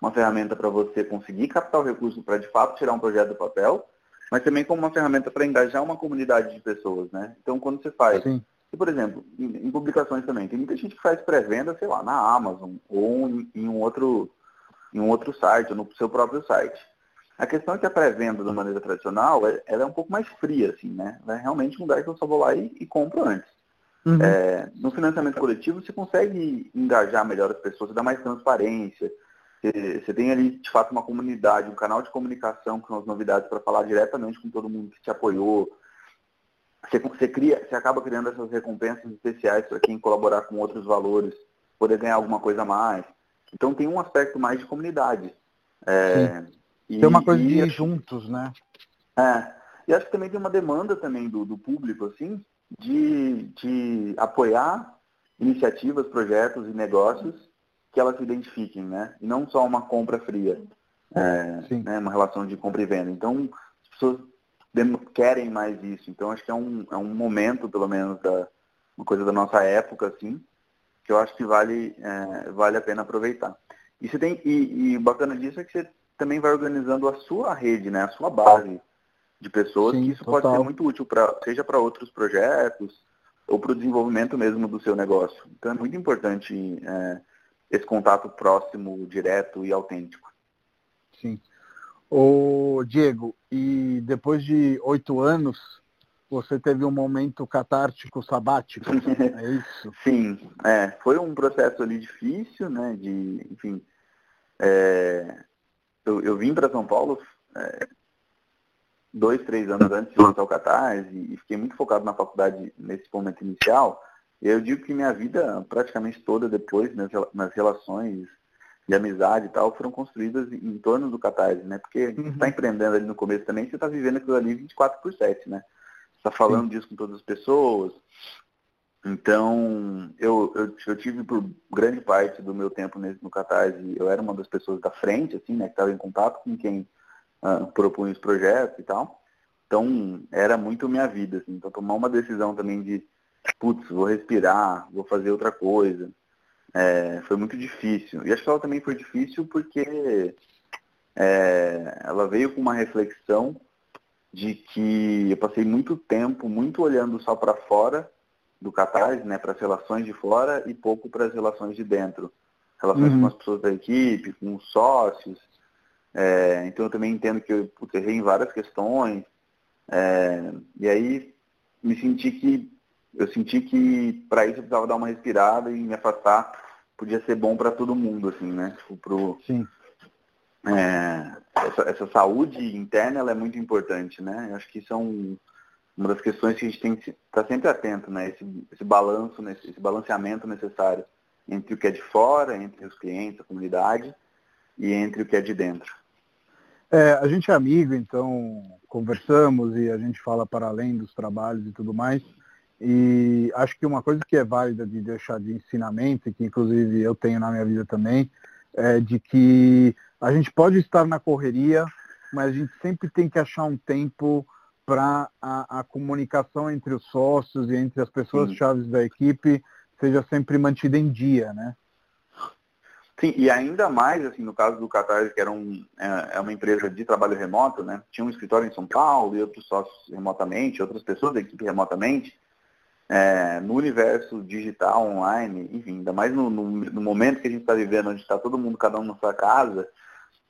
uma ferramenta para você conseguir captar o recurso para de fato tirar um projeto do papel, mas também como uma ferramenta para engajar uma comunidade de pessoas, né? Então quando você faz. E, por exemplo, em, em, publicações também, tem muita gente que faz pré-venda, sei lá, na Amazon ou em, em, um outro, em um outro site, ou no seu próprio site. A questão é que a pré-venda da maneira tradicional, é, ela é um pouco mais fria, assim, né? Ela é realmente um lugar que eu só vou lá e, e compro antes. Uhum. É, no financiamento coletivo, você consegue engajar melhor as pessoas, você dá mais transparência, Você tem ali, de fato, uma comunidade, um canal de comunicação com as novidades para falar diretamente com todo mundo que te apoiou. Você, você, cria, você acaba criando essas recompensas especiais para quem colaborar com outros valores, poder ganhar alguma coisa a mais. Então tem um aspecto mais de comunidade. É, e, tem uma coisa de ir juntos, né? É. E acho que também tem uma demanda também do, do público, assim, de, de apoiar iniciativas, projetos e negócios que elas se identifiquem, né? E não só uma compra fria, é, né? uma relação de compra e venda. Então, as pessoas querem mais isso. Então, acho que é um, é um momento, pelo menos, da, uma coisa da nossa época, assim, que eu acho que vale, é, vale a pena aproveitar. E, você tem, e, e bacana disso é que você também vai organizando a sua rede, né? A sua base de pessoas, Sim, que isso total. pode ser muito útil, pra, seja para outros projetos ou para o desenvolvimento mesmo do seu negócio. Então, é muito importante... É, esse contato próximo, direto e autêntico. Sim. O Diego, e depois de oito anos, você teve um momento catártico sabático, é isso? Sim, é, foi um processo ali difícil, né, de, enfim, é, eu, eu, vim para São Paulo é, dois, três anos antes de lançar o Catarse e fiquei muito focado na faculdade nesse momento inicial, eu digo que minha vida, praticamente toda depois, nas, relações de amizade e tal, foram construídas em torno do Catarse, né? Porque uhum. você está empreendendo ali no começo também, você está vivendo aquilo ali 24 por 7, né? Você está falando Sim. disso com todas as pessoas. Então, eu, eu, eu, tive por grande parte do meu tempo nesse, no Catarse, eu era uma das pessoas da frente, assim, né? Que estava em contato com quem uh, propunha os projetos e tal. Então, era muito minha vida, assim. Então, tomar uma decisão também de putz, vou respirar, vou fazer outra coisa. É, foi muito difícil. E acho que ela também foi difícil porque é, ela veio com uma reflexão de que eu passei muito tempo, muito olhando só para fora do Catarse, né, para as relações de fora e pouco para as relações de dentro. Relações uhum. com as pessoas da equipe, com os sócios. É, então eu também entendo que eu errei em várias questões. É, e aí me senti que eu senti que para isso eu precisava dar uma respirada e me afastar podia ser bom para todo mundo, assim, né? Tipo, pro, Sim. É, essa, essa, saúde interna ela é muito importante, né? Eu acho que isso é um, uma das questões que a gente tem que estar tá sempre atento, né? Esse, esse balanço, esse balanceamento necessário entre o que é de fora, entre os clientes, a comunidade e entre o que é de dentro. É, a gente é amigo, então conversamos e a gente fala para além dos trabalhos e tudo mais. E acho que uma coisa que é válida de deixar de ensinamento, e que inclusive eu tenho na minha vida também, é de que a gente pode estar na correria, mas a gente sempre tem que achar um tempo para a, a, comunicação entre os sócios e entre as pessoas chaves da equipe seja sempre mantida em dia, né? Sim, e ainda mais, assim, no caso do Qatar, que era um, é, é uma empresa de trabalho remoto, né? Tinha um escritório em São Paulo e outros sócios remotamente, outras pessoas da equipe remotamente é, no universo digital, online, enfim, ainda mais no, no, no momento que a gente está vivendo, onde está todo mundo, cada um na sua casa,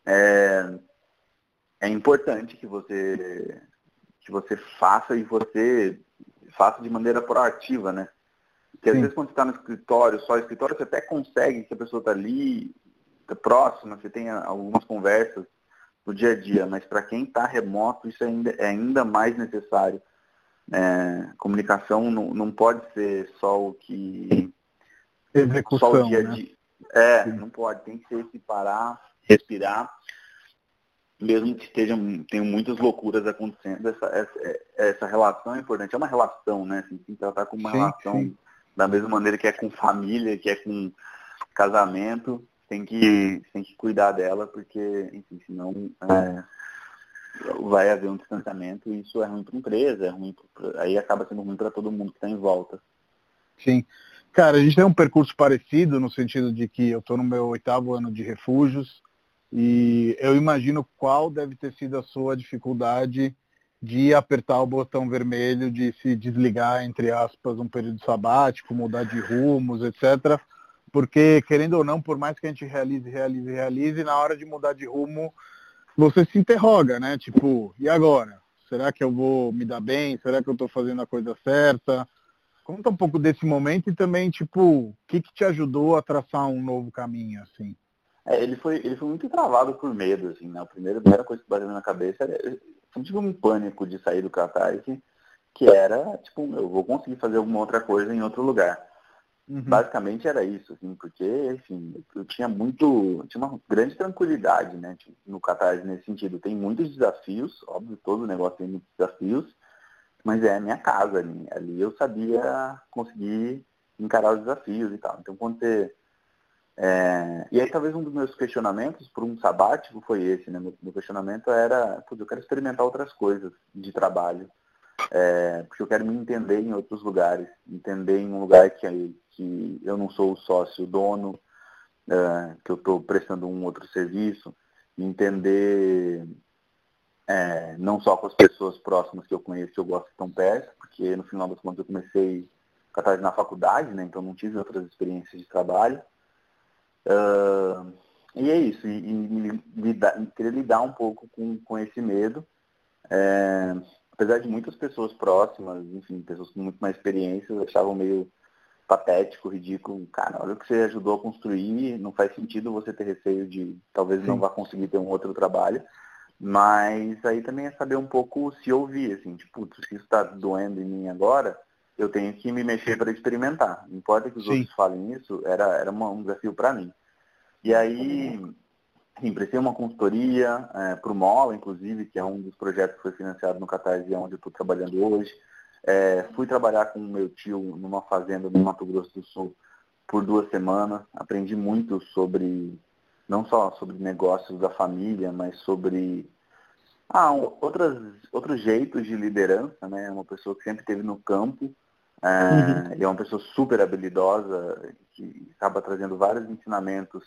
é, é importante que você, que você faça e você faça de maneira proativa, né? Porque às vezes quando você está no escritório, só escritório, você até consegue que a pessoa está ali, tá próxima, você tenha algumas conversas no dia a dia, mas para quem está remoto, isso ainda, é ainda mais necessário. É, comunicação não, não pode ser só o que. Execução, só o dia né? Né? É, Sim. não pode. Tem que ser se parar, respirar. Mesmo que estejam, tenham muitas loucuras acontecendo, essa, essa, essa relação é importante. É uma relação, né? Assim, tem que tratar como uma sim, relação sim. da mesma maneira que é com família, que é com casamento. Tem que, tem que cuidar dela, porque, enfim, senão. É, vai haver um distanciamento e isso é ruim para a empresa, é ruim pra, aí acaba sendo ruim para todo mundo que está em volta. Sim. Cara, a gente tem um percurso parecido no sentido de que eu estou no meu oitavo ano de refúgios e eu imagino qual deve ter sido a sua dificuldade de apertar o botão vermelho, de se desligar, entre aspas, um período sabático, mudar de rumos, etc. Porque, querendo ou não, por mais que a gente realize, realize, realize, na hora de mudar de rumo, você se interroga, né? Tipo, e agora? Será que eu vou me dar bem? Será que eu estou fazendo a coisa certa? Conta um pouco desse momento e também, tipo, o que, que te ajudou a traçar um novo caminho, assim? É, ele foi, ele foi muito travado por medo, assim, né? A primeira, a primeira coisa que bateu na cabeça era. Eu tive um pânico de sair do Catarse, que era, tipo, eu vou conseguir fazer alguma outra coisa em outro lugar. Uhum. Basicamente era isso, assim, porque, enfim, eu tinha muito, tinha uma grande tranquilidade, né, tipo, no Catarse nesse sentido. Tem muitos desafios, óbvio, todo negócio tem muitos desafios, mas é a minha casa ali. Ali eu sabia conseguir encarar os desafios e tal. Então, quando você... É... E aí, talvez um dos meus questionamentos por um sabático foi esse, né? Meu, questionamento era, eu quero experimentar outras coisas de trabalho. É, porque eu quero me entender em outros lugares, entender em um lugar que, que eu não sou o sócio dono, é, que eu estou prestando um outro serviço, entender é, não só com as pessoas próximas que eu conheço, que eu gosto estão perto, porque no final das contas eu comecei catarse na faculdade, né, então não tive outras experiências de trabalho. Uh, e é isso, e, e lidar, querer lidar um pouco com, com esse medo. É, apesar de muitas pessoas próximas, enfim, pessoas com muito mais experiência, achavam meio patético, ridículo. Cara, olha o que você ajudou a construir, não faz sentido você ter receio de talvez Sim. não vá conseguir ter um outro trabalho. Mas aí também é saber um pouco se ouvir, assim, tipo, se isso está doendo em mim agora, eu tenho que me mexer para experimentar. Não importa que os Sim. outros falem isso, era, era uma, um desafio para mim. E aí, Sim, prestei uma consultoria é, para o MOLA, inclusive, que é um dos projetos que foi financiado no Catarse, onde eu estou trabalhando hoje. É, fui trabalhar com meu tio numa fazenda no Mato Grosso do Sul por duas semanas. Aprendi muito sobre, não só sobre negócios da família, mas sobre ah, outras, outros jeitos de liderança. Né? Uma pessoa que sempre esteve no campo. É, uhum. é uma pessoa super habilidosa, que acaba trazendo vários ensinamentos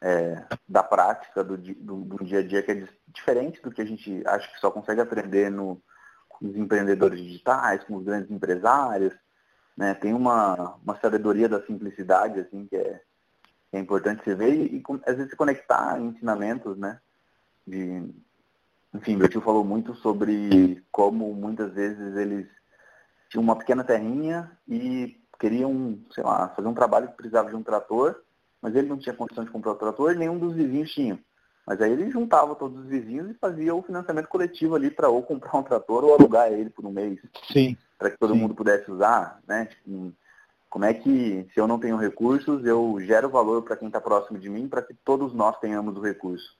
é, da prática do, do, do, dia a dia que é diferente do que a gente acha que só consegue aprender no, com os empreendedores digitais, com os grandes empresários. Né? Tem uma, uma sabedoria da simplicidade assim que é, que é importante você ver e, e, às vezes conectar ensinamentos, né? De, enfim, meu tio falou muito sobre como muitas vezes eles tinham uma pequena terrinha e queriam, sei lá, fazer um trabalho que precisava de um trator mas ele não tinha condição de comprar o trator, nenhum dos vizinhos tinha. Mas aí ele juntava todos os vizinhos e fazia o financiamento coletivo ali para ou comprar um trator ou alugar ele por um mês. Sim. Para que todo Sim. mundo pudesse usar, né? Tipo, como é que, se eu não tenho recursos, eu gero valor para quem está próximo de mim para que todos nós tenhamos o recurso.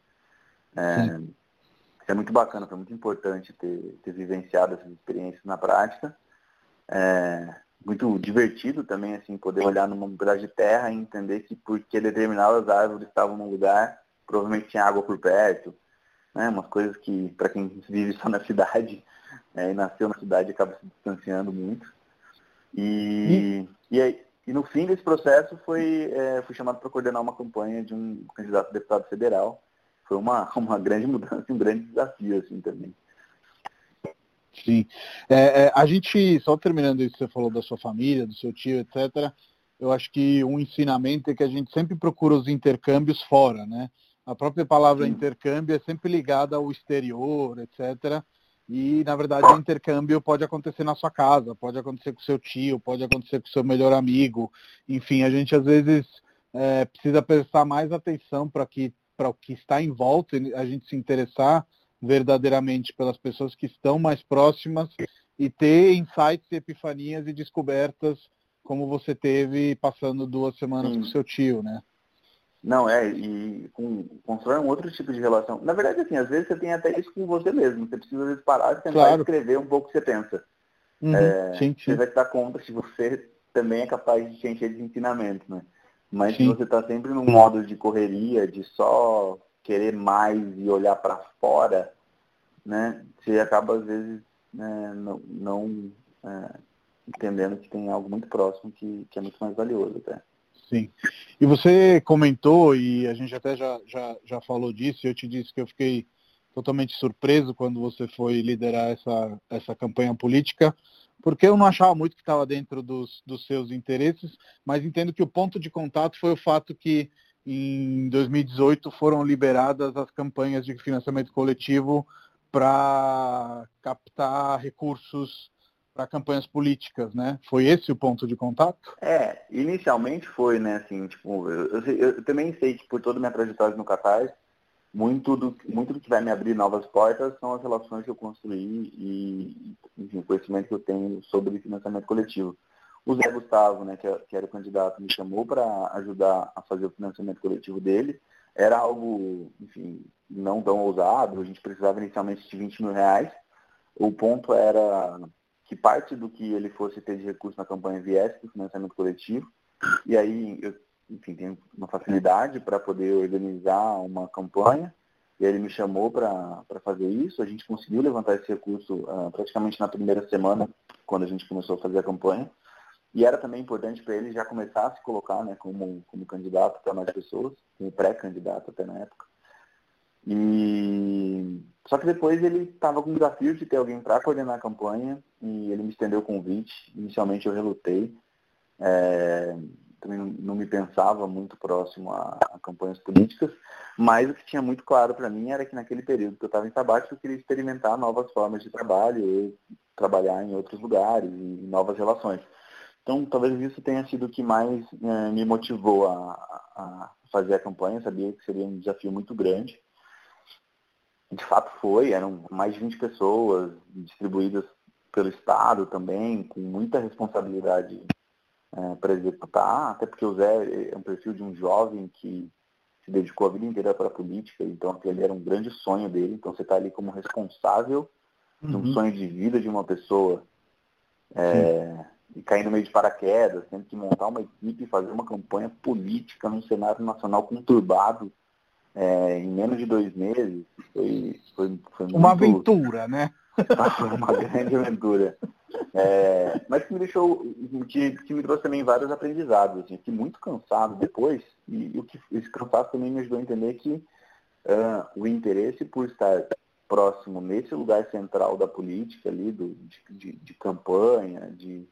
É, isso é muito bacana, foi muito importante ter, ter vivenciado essas experiências na prática. É, muito divertido também, assim, poder olhar numa pedaço de terra e entender que porque determinadas árvores estavam num lugar, provavelmente tinha água por perto, né? Umas coisas que, para quem vive só na cidade é, e nasceu na cidade, acaba se distanciando muito. E, e, e, aí, e no fim desse processo foi, é, fui chamado para coordenar uma campanha de um candidato a deputado federal. Foi uma, uma grande mudança um grande desafio, assim, também. Sim. É, é, a gente, só terminando isso que você falou da sua família, do seu tio, etc., eu acho que um ensinamento é que a gente sempre procura os intercâmbios fora, né? A própria palavra Sim. intercâmbio é sempre ligada ao exterior, etc. E, na verdade, o intercâmbio pode acontecer na sua casa, pode acontecer com seu tio, pode acontecer com seu melhor amigo. Enfim, a gente às vezes é, precisa prestar mais atenção para que, o que está em volta, a gente se interessar verdadeiramente pelas pessoas que estão mais próximas e ter insights, epifanias e descobertas como você teve passando duas semanas Sim. com seu tio, né? Não, é, e com, constrói um outro tipo de relação. Na verdade, assim, às vezes você tem até isso com você mesmo. Você precisa, às vezes, parar e tentar claro. escrever um pouco o que você pensa. Uhum, é, sim, sim. Você vai se dar conta se você também é capaz de te encher de ensinamento, né? Mas sim. se você está sempre num modo de correria, de só querer mais e olhar para fora, né, você acaba às vezes né, não, não é, entendendo que tem algo muito próximo que, que é muito mais valioso até. Sim. E você comentou, e a gente até já, já, já falou disso, e eu te disse que eu fiquei totalmente surpreso quando você foi liderar essa, essa campanha política, porque eu não achava muito que estava dentro dos, dos seus interesses, mas entendo que o ponto de contato foi o fato que em 2018 foram liberadas as campanhas de financiamento coletivo para captar recursos para campanhas políticas, né? Foi esse o ponto de contato? É, inicialmente foi, né? Assim, tipo, eu, eu, eu também sei que por toda minha trajetória no Catar, muito do, muito do que vai me abrir novas portas são as relações que eu construí e, enfim, o conhecimento que eu tenho sobre financiamento coletivo. O Zé Gustavo, né, que, é, que era o candidato, me chamou para ajudar a fazer o financiamento coletivo dele. Era algo, enfim, não tão ousado, a gente precisava inicialmente de 20 mil reais. O ponto era que parte do que ele fosse ter de recurso na campanha viesse do financiamento coletivo. E aí, eu, enfim, tenho uma facilidade para poder organizar uma campanha. E ele me chamou para fazer isso. A gente conseguiu levantar esse recurso uh, praticamente na primeira semana, quando a gente começou a fazer a campanha. E era também importante para ele já começar a se colocar né, como, como candidato para mais pessoas, como pré-candidato até na época. E só que depois ele estava com o desafio de ter alguém para coordenar a campanha e ele me estendeu o convite. Inicialmente eu relutei. É, também não me pensava muito próximo a, a, campanhas políticas, mas o que tinha muito claro para mim era que naquele período que eu estava em sabático eu queria experimentar novas formas de trabalho e trabalhar em outros lugares e novas relações. Então, talvez isso tenha sido o que mais é, me motivou a, a fazer a campanha. Sabia que seria um desafio muito grande de fato foi, eram mais de 20 pessoas distribuídas pelo Estado também, com muita responsabilidade é, para executar, até porque o Zé é um perfil de um jovem que se dedicou a vida inteira para a política, então aquele era um grande sonho dele, então você está ali como responsável uhum. de um uhum. sonho de vida de uma pessoa é, e cair no meio de paraquedas, tendo que montar uma equipe e fazer uma campanha política num cenário nacional conturbado é, em menos de dois meses, foi, foi, foi Uma muito... aventura, né? foi uma grande aventura. É, mas que me deixou, que, que, me trouxe também vários aprendizados. Assim, fiquei muito cansado depois, e, e o que esse cansaço também me ajudou a entender que uh, o interesse por estar próximo nesse lugar central da política ali, do, de, de, de campanha, de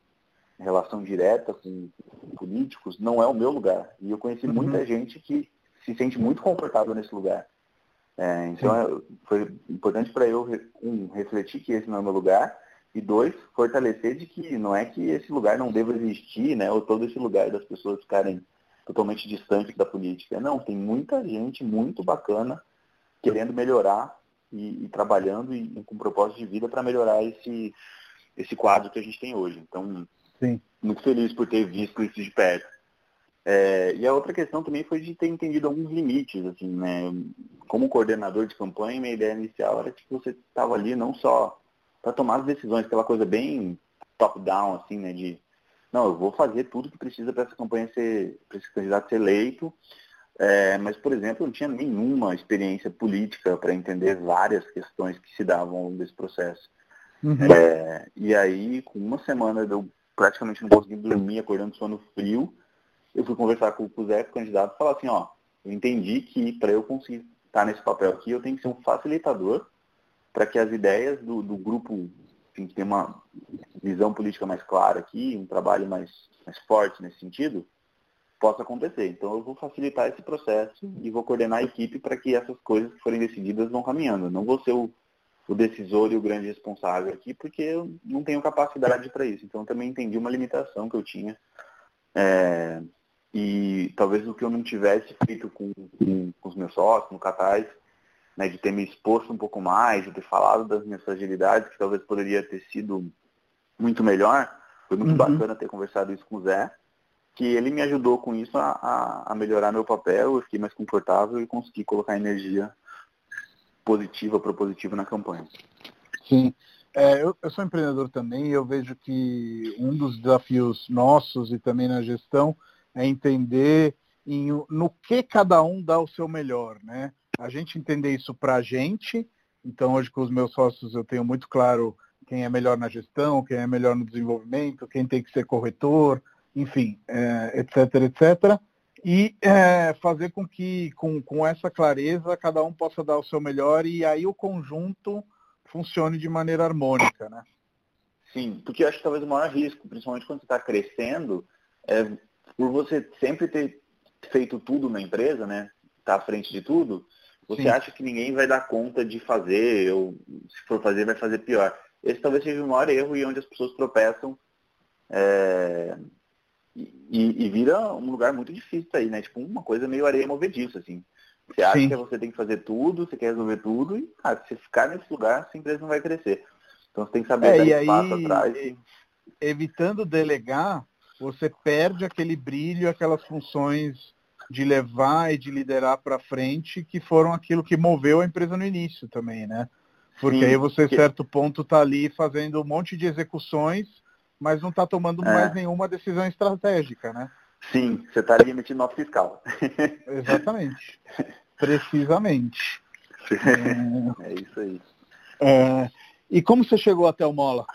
relação direta com políticos, não é o meu lugar. E eu conheci uhum. muita gente que se sente muito confortável nesse lugar. É, então é, foi importante para eu, um, refletir que esse não é o meu lugar, e dois, fortalecer de que não é que esse lugar não deva existir, né, ou todo esse lugar das pessoas ficarem totalmente distantes da política. Não, tem muita gente muito bacana querendo melhorar e, e trabalhando e, e, com propósito de vida para melhorar esse, esse quadro que a gente tem hoje. Então, Sim. muito feliz por ter visto isso de perto. É, e a outra questão também foi de ter entendido alguns limites, assim, né? Como coordenador de campanha, minha ideia inicial era que você estava ali não só para tomar as decisões, aquela coisa bem top-down, assim, né? De, não, eu vou fazer tudo que precisa para essa campanha ser, para esse candidato ser eleito, é, mas, por exemplo, eu não tinha nenhuma experiência política para entender várias questões que se davam ao longo desse processo. Uhum. É, e aí, com uma semana, eu praticamente não consegui dormir, acordando sono frio, eu fui conversar com o Zé, com o candidato, e falar assim, ó, eu entendi que para eu conseguir estar nesse papel aqui, eu tenho que ser um facilitador para que as ideias do, do grupo, enfim, que tem uma visão política mais clara aqui, um trabalho mais, mais forte nesse sentido, possa acontecer. Então eu vou facilitar esse processo e vou coordenar a equipe para que essas coisas que forem decididas vão caminhando. Eu não vou ser o, o decisor e o grande responsável aqui, porque eu não tenho capacidade para isso. Então eu também entendi uma limitação que eu tinha é, e talvez o que eu não tivesse feito com, com, com os meus sócios, no Catais, né, de ter me exposto um pouco mais, de ter falado das minhas fragilidades, que talvez poderia ter sido muito melhor. Foi muito uhum. bacana ter conversado isso com o Zé, que ele me ajudou com isso a, a, a melhorar meu papel, eu fiquei mais confortável e consegui colocar energia positiva, propositiva na campanha. Sim. É, eu, eu, sou empreendedor também e eu vejo que um dos desafios nossos e também na gestão é entender em, no que cada um dá o seu melhor, né? A gente entender isso para a gente, então hoje com os meus sócios eu tenho muito claro quem é melhor na gestão, quem é melhor no desenvolvimento, quem tem que ser corretor, enfim, é, etc, etc. E é, fazer com que, com, com essa clareza, cada um possa dar o seu melhor e aí o conjunto funcione de maneira harmônica, né? Sim, porque eu acho que talvez o maior risco, principalmente quando você está crescendo, é por você sempre ter feito tudo na empresa, né? Tá à frente de tudo, você Sim. acha que ninguém vai dar conta de fazer, ou se for fazer, vai fazer pior. esse talvez seja o maior erro e onde as pessoas tropeçam é, e, e, vira um lugar muito difícil aí, né? Tipo, uma coisa meio areia movediça, assim. Você acha Sim. que você tem que fazer tudo, você quer resolver tudo, e cara, se ficar nesse lugar, a empresa não vai crescer. Então você tem que saber é, dar espaço aí, atrás. E... Evitando delegar, você perde aquele brilho, aquelas funções de levar e de liderar para frente, que foram aquilo que moveu a empresa no início também, né? Porque Sim, aí você, a certo ponto, está ali fazendo um monte de execuções, mas não está tomando é. mais nenhuma decisão estratégica, né? Sim, você está ali emitindo nota fiscal. Exatamente. Precisamente. É, é isso aí. É, e como você chegou até o Mola?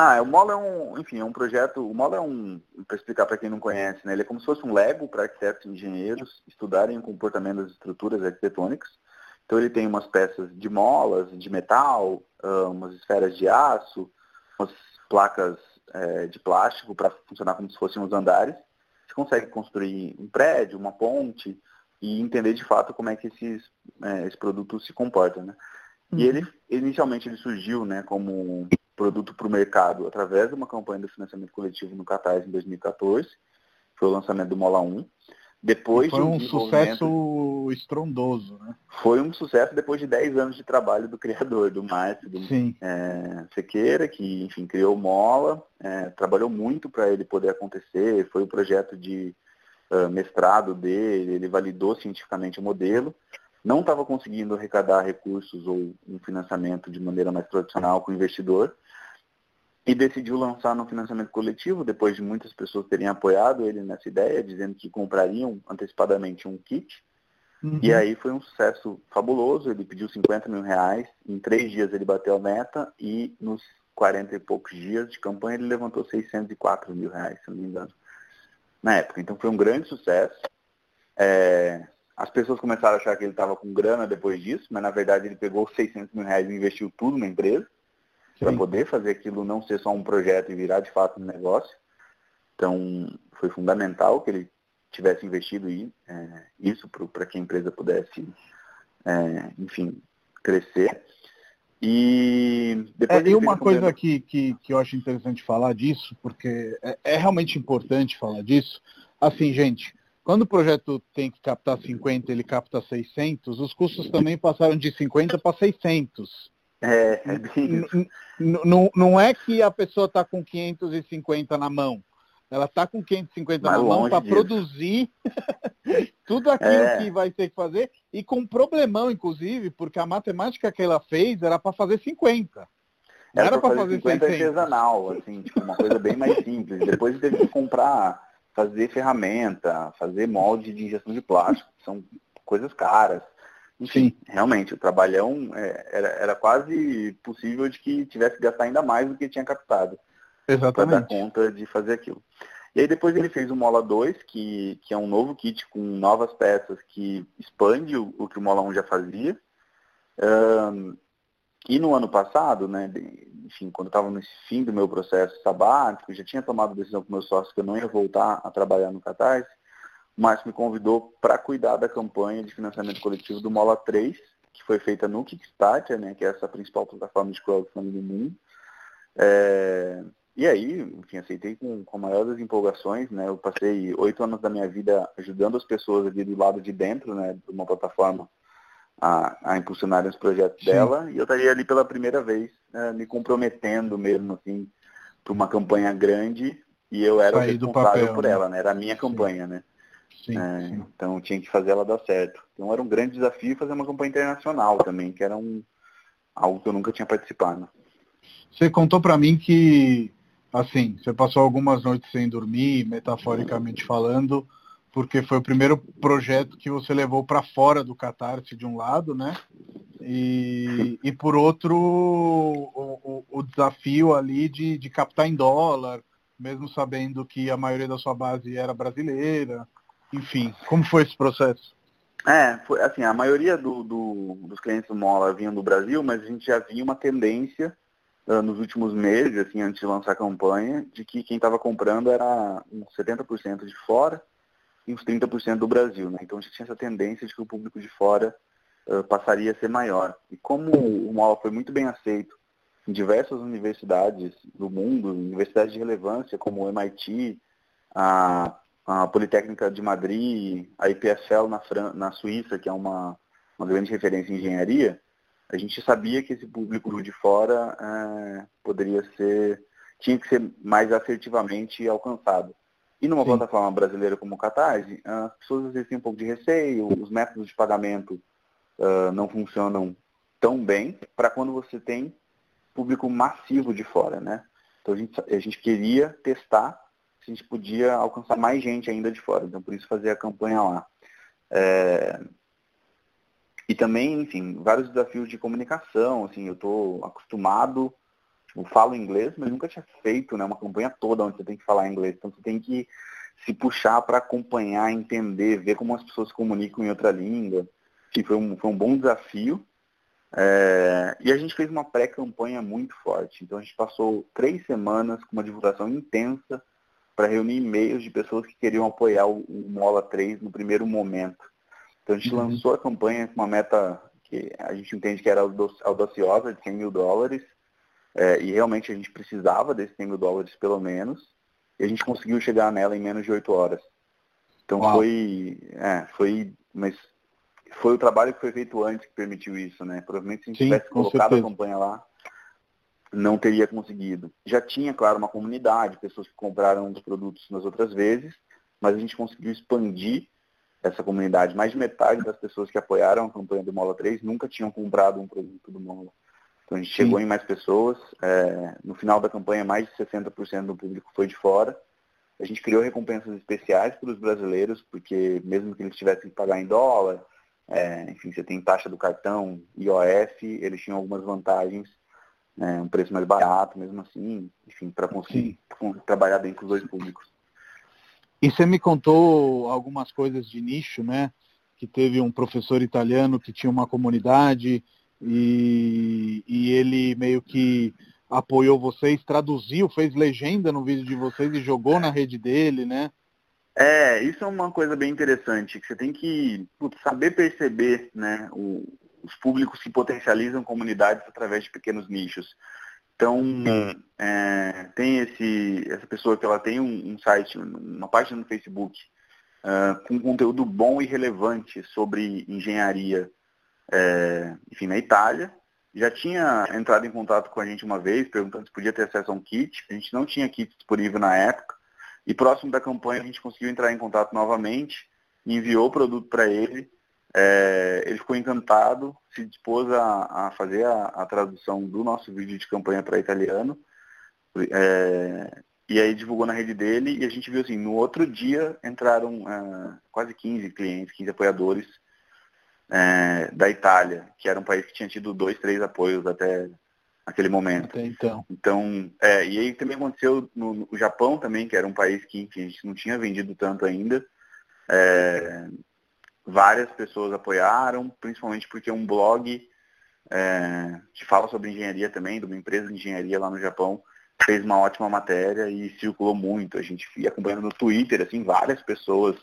Ah, o Mola é um, enfim, é um projeto, o Mola é um, para explicar para quem não conhece, né, ele é como se fosse um Lego para arquitetos e engenheiros estudarem o comportamento das estruturas arquitetônicas. Então ele tem umas peças de molas, de metal, ah, umas esferas de aço, umas placas é, de plástico para funcionar como se fossem os andares. Você consegue construir um prédio, uma ponte e entender de fato como é que esses, é, esse produto se comporta, né? Uhum. E ele, inicialmente, ele surgiu né, como produto para o mercado através de uma campanha de financiamento coletivo no Catarse em 2014. Foi o lançamento do Mola 1. Depois foi um sucesso estrondoso, né? Foi um sucesso depois de 10 anos de trabalho do criador, do Márcio, do é, Sequeira, que, enfim, criou o Mola, é, trabalhou muito para ele poder acontecer, foi o projeto de uh, mestrado dele, ele validou cientificamente o modelo, não estava conseguindo arrecadar recursos ou um financiamento de maneira mais tradicional com o investidor, e decidiu lançar no financiamento coletivo, depois de muitas pessoas terem apoiado ele nessa ideia, dizendo que comprariam antecipadamente um kit. Uhum. E aí foi um sucesso fabuloso, ele pediu 50 mil reais, em três dias ele bateu a meta e nos 40 e poucos dias de campanha ele levantou 604 mil reais, se não me engano, na época. Então foi um grande sucesso. É... As pessoas começaram a achar que ele estava com grana depois disso, mas na verdade ele pegou 600 mil reais e investiu tudo na empresa para poder fazer aquilo não ser só um projeto e virar de fato um negócio. Então, foi fundamental que ele tivesse investido em, é, isso para que a empresa pudesse, é, enfim, crescer. E depois é, e uma coisa que, que, que eu acho interessante falar disso, porque é, é, realmente importante falar disso. Assim, gente, quando o projeto tem que captar 50, ele capta 600, os custos também passaram de 50 para 600. É, é bem não, não é que a pessoa está com 550 na mão. Ela está com 550 Mas na mão para produzir tudo aquilo é. que vai ter que fazer e com um problemão, inclusive, porque a matemática que ela fez era para fazer 50. Não era, para fazer, fazer 50 artesanal, assim, tipo, uma coisa bem mais simples. Depois teve que comprar, fazer ferramenta, fazer molde de injeção de plástico, são coisas caras. Enfim, Sim. realmente, o trabalhão é, era, era quase possível de que tivesse que gastar ainda mais do que tinha captado. Exatamente. Para dar conta de fazer aquilo. E aí depois ele fez o Mola 2, que, que é um novo kit com novas peças que expande o, o que o Mola 1 já fazia. Um, e no ano passado, né, enfim, quando eu estava no fim do meu processo sabático, já tinha tomado a decisão com meus sócios que eu não ia voltar a trabalhar no Catarse, o Márcio me convidou para cuidar da campanha de financiamento coletivo do Mola 3, que foi feita no Kickstarter, né, que é essa principal plataforma de crowdfunding do mundo. É, e aí, enfim, aceitei com, com a maior das empolgações, né? Eu passei oito anos da minha vida ajudando as pessoas ali do lado de dentro, né, de uma plataforma a, a impulsionar os projetos Sim. dela, e eu estaria ali pela primeira vez, né, me comprometendo mesmo, assim, para uma campanha grande, e eu era Sair responsável papel, por né? ela, né? Era a minha campanha, Sim. né? Sim, é, sim. Então tinha que fazer ela dar certo. Então era um grande desafio fazer uma campanha internacional também, que era um, algo que eu nunca tinha participado. Você contou para mim que, assim, você passou algumas noites sem dormir, metaforicamente falando, porque foi o primeiro projeto que você levou para fora do Catarse de um lado, né? E, e por outro, o, o, o desafio ali de, de captar em dólar, mesmo sabendo que a maioria da sua base era brasileira. Enfim, como foi esse processo? É, foi assim, a maioria do, do, dos clientes do Mola vinham do Brasil, mas a gente já via uma tendência uh, nos últimos meses, assim, antes de lançar a campanha, de que quem estava comprando era uns 70% de fora e uns 30% do Brasil, né? Então a gente tinha essa tendência de que o público de fora uh, passaria a ser maior. E como o Mola foi muito bem aceito em diversas universidades do mundo, universidades de relevância como o MIT, a, a Politécnica de Madrid, a IPFL na, Fran na Suíça, que é uma, uma grande referência em engenharia, a gente sabia que esse público de fora é, poderia ser, tinha que ser mais assertivamente alcançado. E numa Sim. plataforma brasileira como o Catarse, as pessoas às vezes têm um pouco de receio, os métodos de pagamento uh, não funcionam tão bem para quando você tem público massivo de fora, né? Então a gente, a gente queria testar se a gente podia alcançar mais gente ainda de fora. Então por isso fazer a campanha lá. É, e também, enfim, vários desafios de comunicação, assim, eu estou acostumado, tipo, falo inglês, mas nunca tinha feito né, uma campanha toda onde você tem que falar inglês. Então você tem que se puxar para acompanhar, entender, ver como as pessoas comunicam em outra língua. Enfim, foi um, foi um bom desafio. É, e a gente fez uma pré-campanha muito forte. Então a gente passou três semanas com uma divulgação intensa para reunir e-mails de pessoas que queriam apoiar o, o Mola 3 no primeiro momento. Então a gente uhum. lançou a campanha com uma meta que a gente entende que era audaciosa, de 100 mil dólares, é, e realmente a gente precisava desses 100 mil dólares pelo menos, e a gente conseguiu chegar nela em menos de 8 horas. Então Uau. foi, é, foi, mas foi o trabalho que foi feito antes que permitiu isso, né? Provavelmente se a gente Sim, tivesse colocado certeza. a campanha lá, não teria conseguido. Já tinha, claro, uma comunidade, pessoas que compraram os produtos nas outras vezes, mas a gente conseguiu expandir essa comunidade. Mais de metade das pessoas que apoiaram a campanha do Mola 3 nunca tinham comprado um produto do Mola. Então a gente Sim. chegou em mais pessoas. É, no final da campanha, mais de 60% do público foi de fora. A gente criou recompensas especiais para os brasileiros, porque mesmo que eles tivessem que pagar em dólar, é, enfim, você tem taxa do cartão, IOF, eles tinham algumas vantagens, né, um preço mais barato mesmo assim, enfim, para conseguir Sim. trabalhar bem com os dois públicos. E você me contou algumas coisas de nicho, né? Que teve um professor italiano que tinha uma comunidade e, e ele meio que apoiou vocês, traduziu, fez legenda no vídeo de vocês e jogou na rede dele, né? É, isso é uma coisa bem interessante, que você tem que putz, saber perceber né, o, os públicos que potencializam comunidades através de pequenos nichos. Então, é, tem esse, essa pessoa que ela tem um, um site, uma página no Facebook, uh, com conteúdo bom e relevante sobre engenharia, é, enfim, na Itália. Já tinha entrado em contato com a gente uma vez, perguntando se podia ter acesso a um kit. A gente não tinha kit disponível na época. E próximo da campanha a gente conseguiu entrar em contato novamente, enviou o produto para ele é, ele ficou encantado, se dispôs a, a fazer a, a, tradução do nosso vídeo de campanha para italiano. É, e aí divulgou na rede dele e a gente viu assim, no outro dia entraram é, quase 15 clientes, 15 apoiadores é, da Itália, que era um país que tinha tido dois, três apoios até aquele momento. Até então. Então, é, e aí também aconteceu no, no, Japão também, que era um país que a gente não tinha vendido tanto ainda. É, várias pessoas apoiaram, principalmente porque um blog é, que fala sobre engenharia também, de uma empresa de engenharia lá no Japão, fez uma ótima matéria e circulou muito. A gente ia acompanhando no Twitter, assim, várias pessoas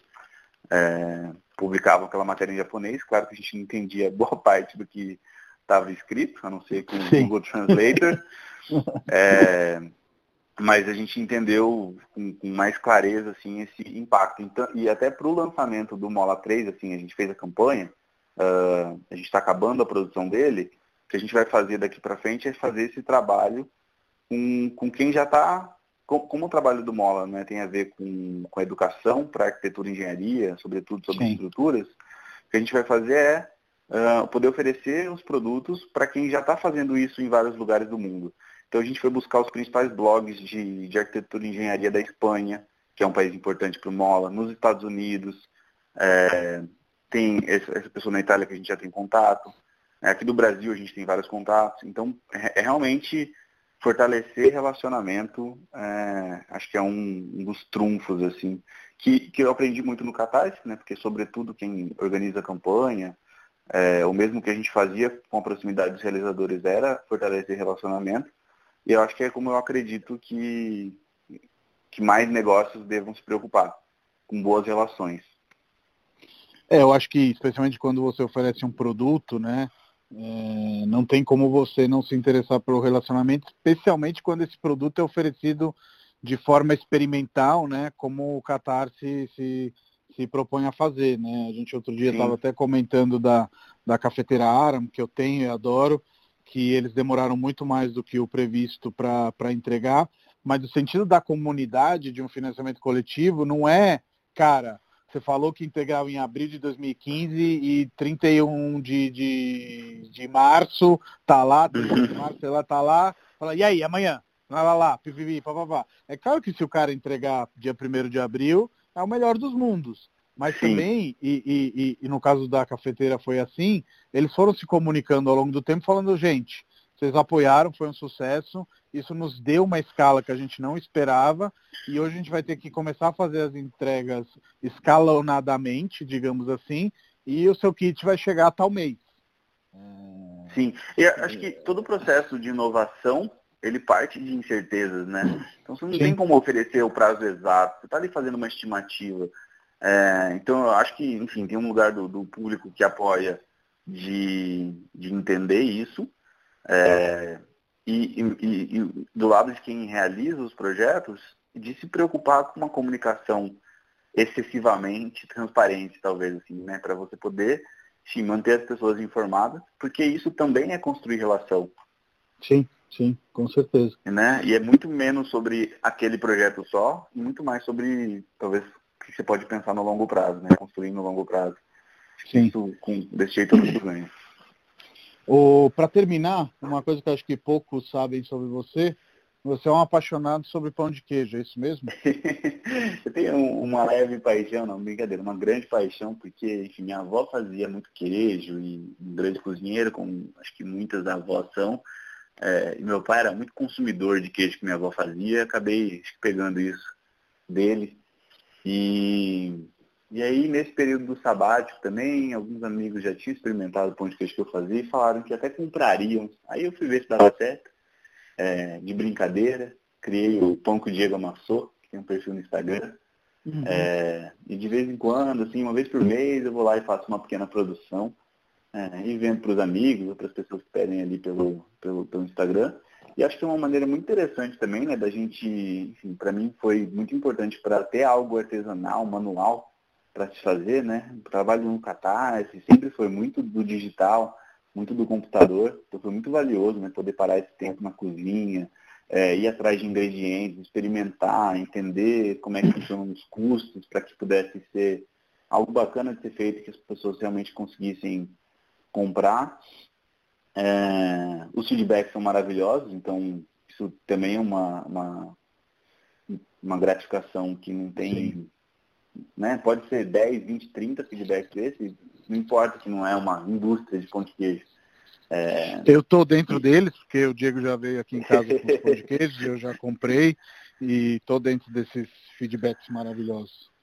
é, publicavam aquela matéria em japonês. Claro que a gente não entendia boa parte do que estava escrito, a não ser com o Google Translator. é, mas a gente entendeu com, com, mais clareza assim esse impacto. Então, e até para o lançamento do Mola 3, assim, a gente fez a campanha, uh, a gente está acabando a produção dele, o que a gente vai fazer daqui para frente é fazer esse trabalho com, com quem já está. Como o trabalho do Mola né, tem a ver com, com educação para arquitetura e engenharia, sobretudo sobre Sim. estruturas, o que a gente vai fazer é uh, poder oferecer os produtos para quem já está fazendo isso em vários lugares do mundo. Então a gente foi buscar os principais blogs de, de arquitetura e engenharia da Espanha, que é um país importante para o Mola, nos Estados Unidos, é, tem essa pessoa na Itália que a gente já tem contato, é, aqui do Brasil a gente tem vários contatos, então é, é realmente fortalecer relacionamento, é, acho que é um, um, dos trunfos, assim, que, que eu aprendi muito no Catarse, né, porque sobretudo quem organiza a campanha, é, o mesmo que a gente fazia com a proximidade dos realizadores era fortalecer relacionamento, e eu acho que é como eu acredito que, que mais negócios devam se preocupar, com boas relações. É, eu acho que especialmente quando você oferece um produto, né? É, não tem como você não se interessar pelo relacionamento, especialmente quando esse produto é oferecido de forma experimental, né? Como o Qatar se, se, se propõe a fazer, né? A gente outro dia estava até comentando da, da cafeteira Aram, que eu tenho e adoro, que eles demoraram muito mais do que o previsto para entregar, mas o sentido da comunidade de um financiamento coletivo não é, cara, você falou que integrava em abril de 2015 e 31 de, de, de março, tá lá, 31 de março, sei lá, tá lá, fala, e aí, amanhã? Lá, lá, lá, pipipi, papapá. É claro que se o cara entregar dia 1 de abril, é o melhor dos mundos. Mas Sim. também, e, e, e, no caso da cafeteira foi assim, eles foram se comunicando ao longo do tempo falando, gente, vocês apoiaram, foi um sucesso, isso nos deu uma escala que a gente não esperava e hoje a gente vai ter que começar a fazer as entregas escalonadamente, digamos assim, e o seu kit vai chegar a tal mês. Sim, e acho que todo o processo de inovação ele parte de incertezas, né? Então você não Sim. tem como oferecer o prazo exato, você está ali fazendo uma estimativa. É, então eu acho que, enfim, tem um lugar do, do público que apoia de, de entender isso. É, e, e, e, do lado de quem realiza os projetos, de se preocupar com uma comunicação excessivamente transparente, talvez, assim, né? Para você poder sim, manter as pessoas informadas, porque isso também é construir relação. Sim. Sim, com certeza. Né? E é muito menos sobre aquele projeto só, e muito mais sobre, talvez, que você pode pensar no longo prazo, né? Construir no longo prazo. Sim. Isso, com, desse jeito, muito ganha. Para terminar, uma coisa que eu acho que poucos sabem sobre você, você é um apaixonado sobre pão de queijo, é isso mesmo? eu tenho uma leve paixão, não, brincadeira, uma grande paixão, porque, enfim, minha avó fazia muito queijo e um grande cozinheiro, como acho que muitas avós são. É, e meu pai era muito consumidor de queijo que minha avó fazia, acabei pegando isso dele. E, e aí, nesse período do sabático também, alguns amigos já tinham experimentado o pão de queijo que eu fazia e falaram que até comprariam. Aí eu fui ver se dava certo, é, de brincadeira. Criei o pão que o Diego amassou, que tem um perfil no Instagram. Uhum. É, e de vez em quando, assim, uma vez por mês, eu vou lá e faço uma pequena produção é, e vendo para os amigos, outras pessoas que pedem ali pelo, pelo, pelo Instagram. E acho que é uma maneira muito interessante também, né, da gente, enfim, para mim foi muito importante para ter algo artesanal, manual, para se fazer, né? Trabalho no Catarse sempre foi muito do digital, muito do computador, então foi muito valioso, né, poder parar esse tempo na cozinha, é, ir atrás de ingredientes, experimentar, entender como é que funcionam os custos, para que pudesse ser algo bacana de ser feito, que as pessoas realmente conseguissem comprar. É, os feedbacks são maravilhosos, então isso também é uma, uma, uma gratificação que não tem. Né? Pode ser 10, 20, 30 feedbacks desses, não importa que não é uma indústria de pão de queijo. É... Eu estou dentro deles, porque o Diego já veio aqui em casa com os pão de queijo, eu já comprei e estou dentro desses feedbacks maravilhosos.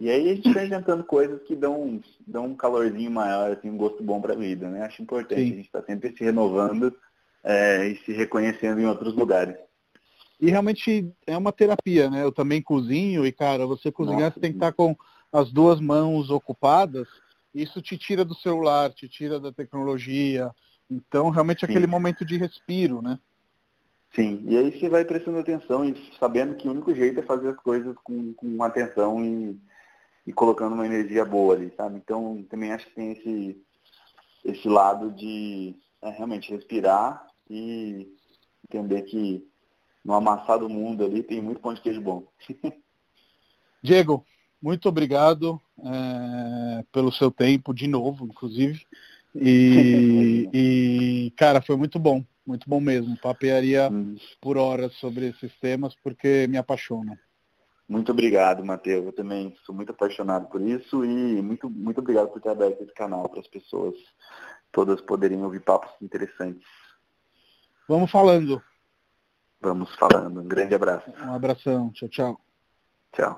E aí a gente vai inventando coisas que dão, dão um calorzinho maior, assim, um gosto bom para a vida, né? Acho importante Sim. a gente estar tá sempre se renovando é, e se reconhecendo em outros lugares. E realmente é uma terapia, né? Eu também cozinho e, cara, você cozinhar, Nossa, você tem que estar tá com as duas mãos ocupadas. Isso te tira do celular, te tira da tecnologia. Então, realmente, é aquele momento de respiro, né? Sim, e aí você vai prestando atenção e sabendo que o único jeito é fazer as coisas com, com atenção e e colocando uma energia boa ali, sabe? Então também acho que tem esse, esse lado de é, realmente respirar e entender que no amassar do mundo ali tem muito pão de queijo bom. Diego, muito obrigado é, pelo seu tempo, de novo, inclusive. E, e, cara, foi muito bom, muito bom mesmo. Papearia hum. por horas sobre esses temas, porque me apaixona. Muito obrigado, Matheus. Eu também sou muito apaixonado por isso e muito, muito obrigado por ter aberto esse canal para as pessoas todas poderem ouvir papos interessantes. Vamos falando. Vamos falando. Um grande abraço. Um abração. Tchau, tchau.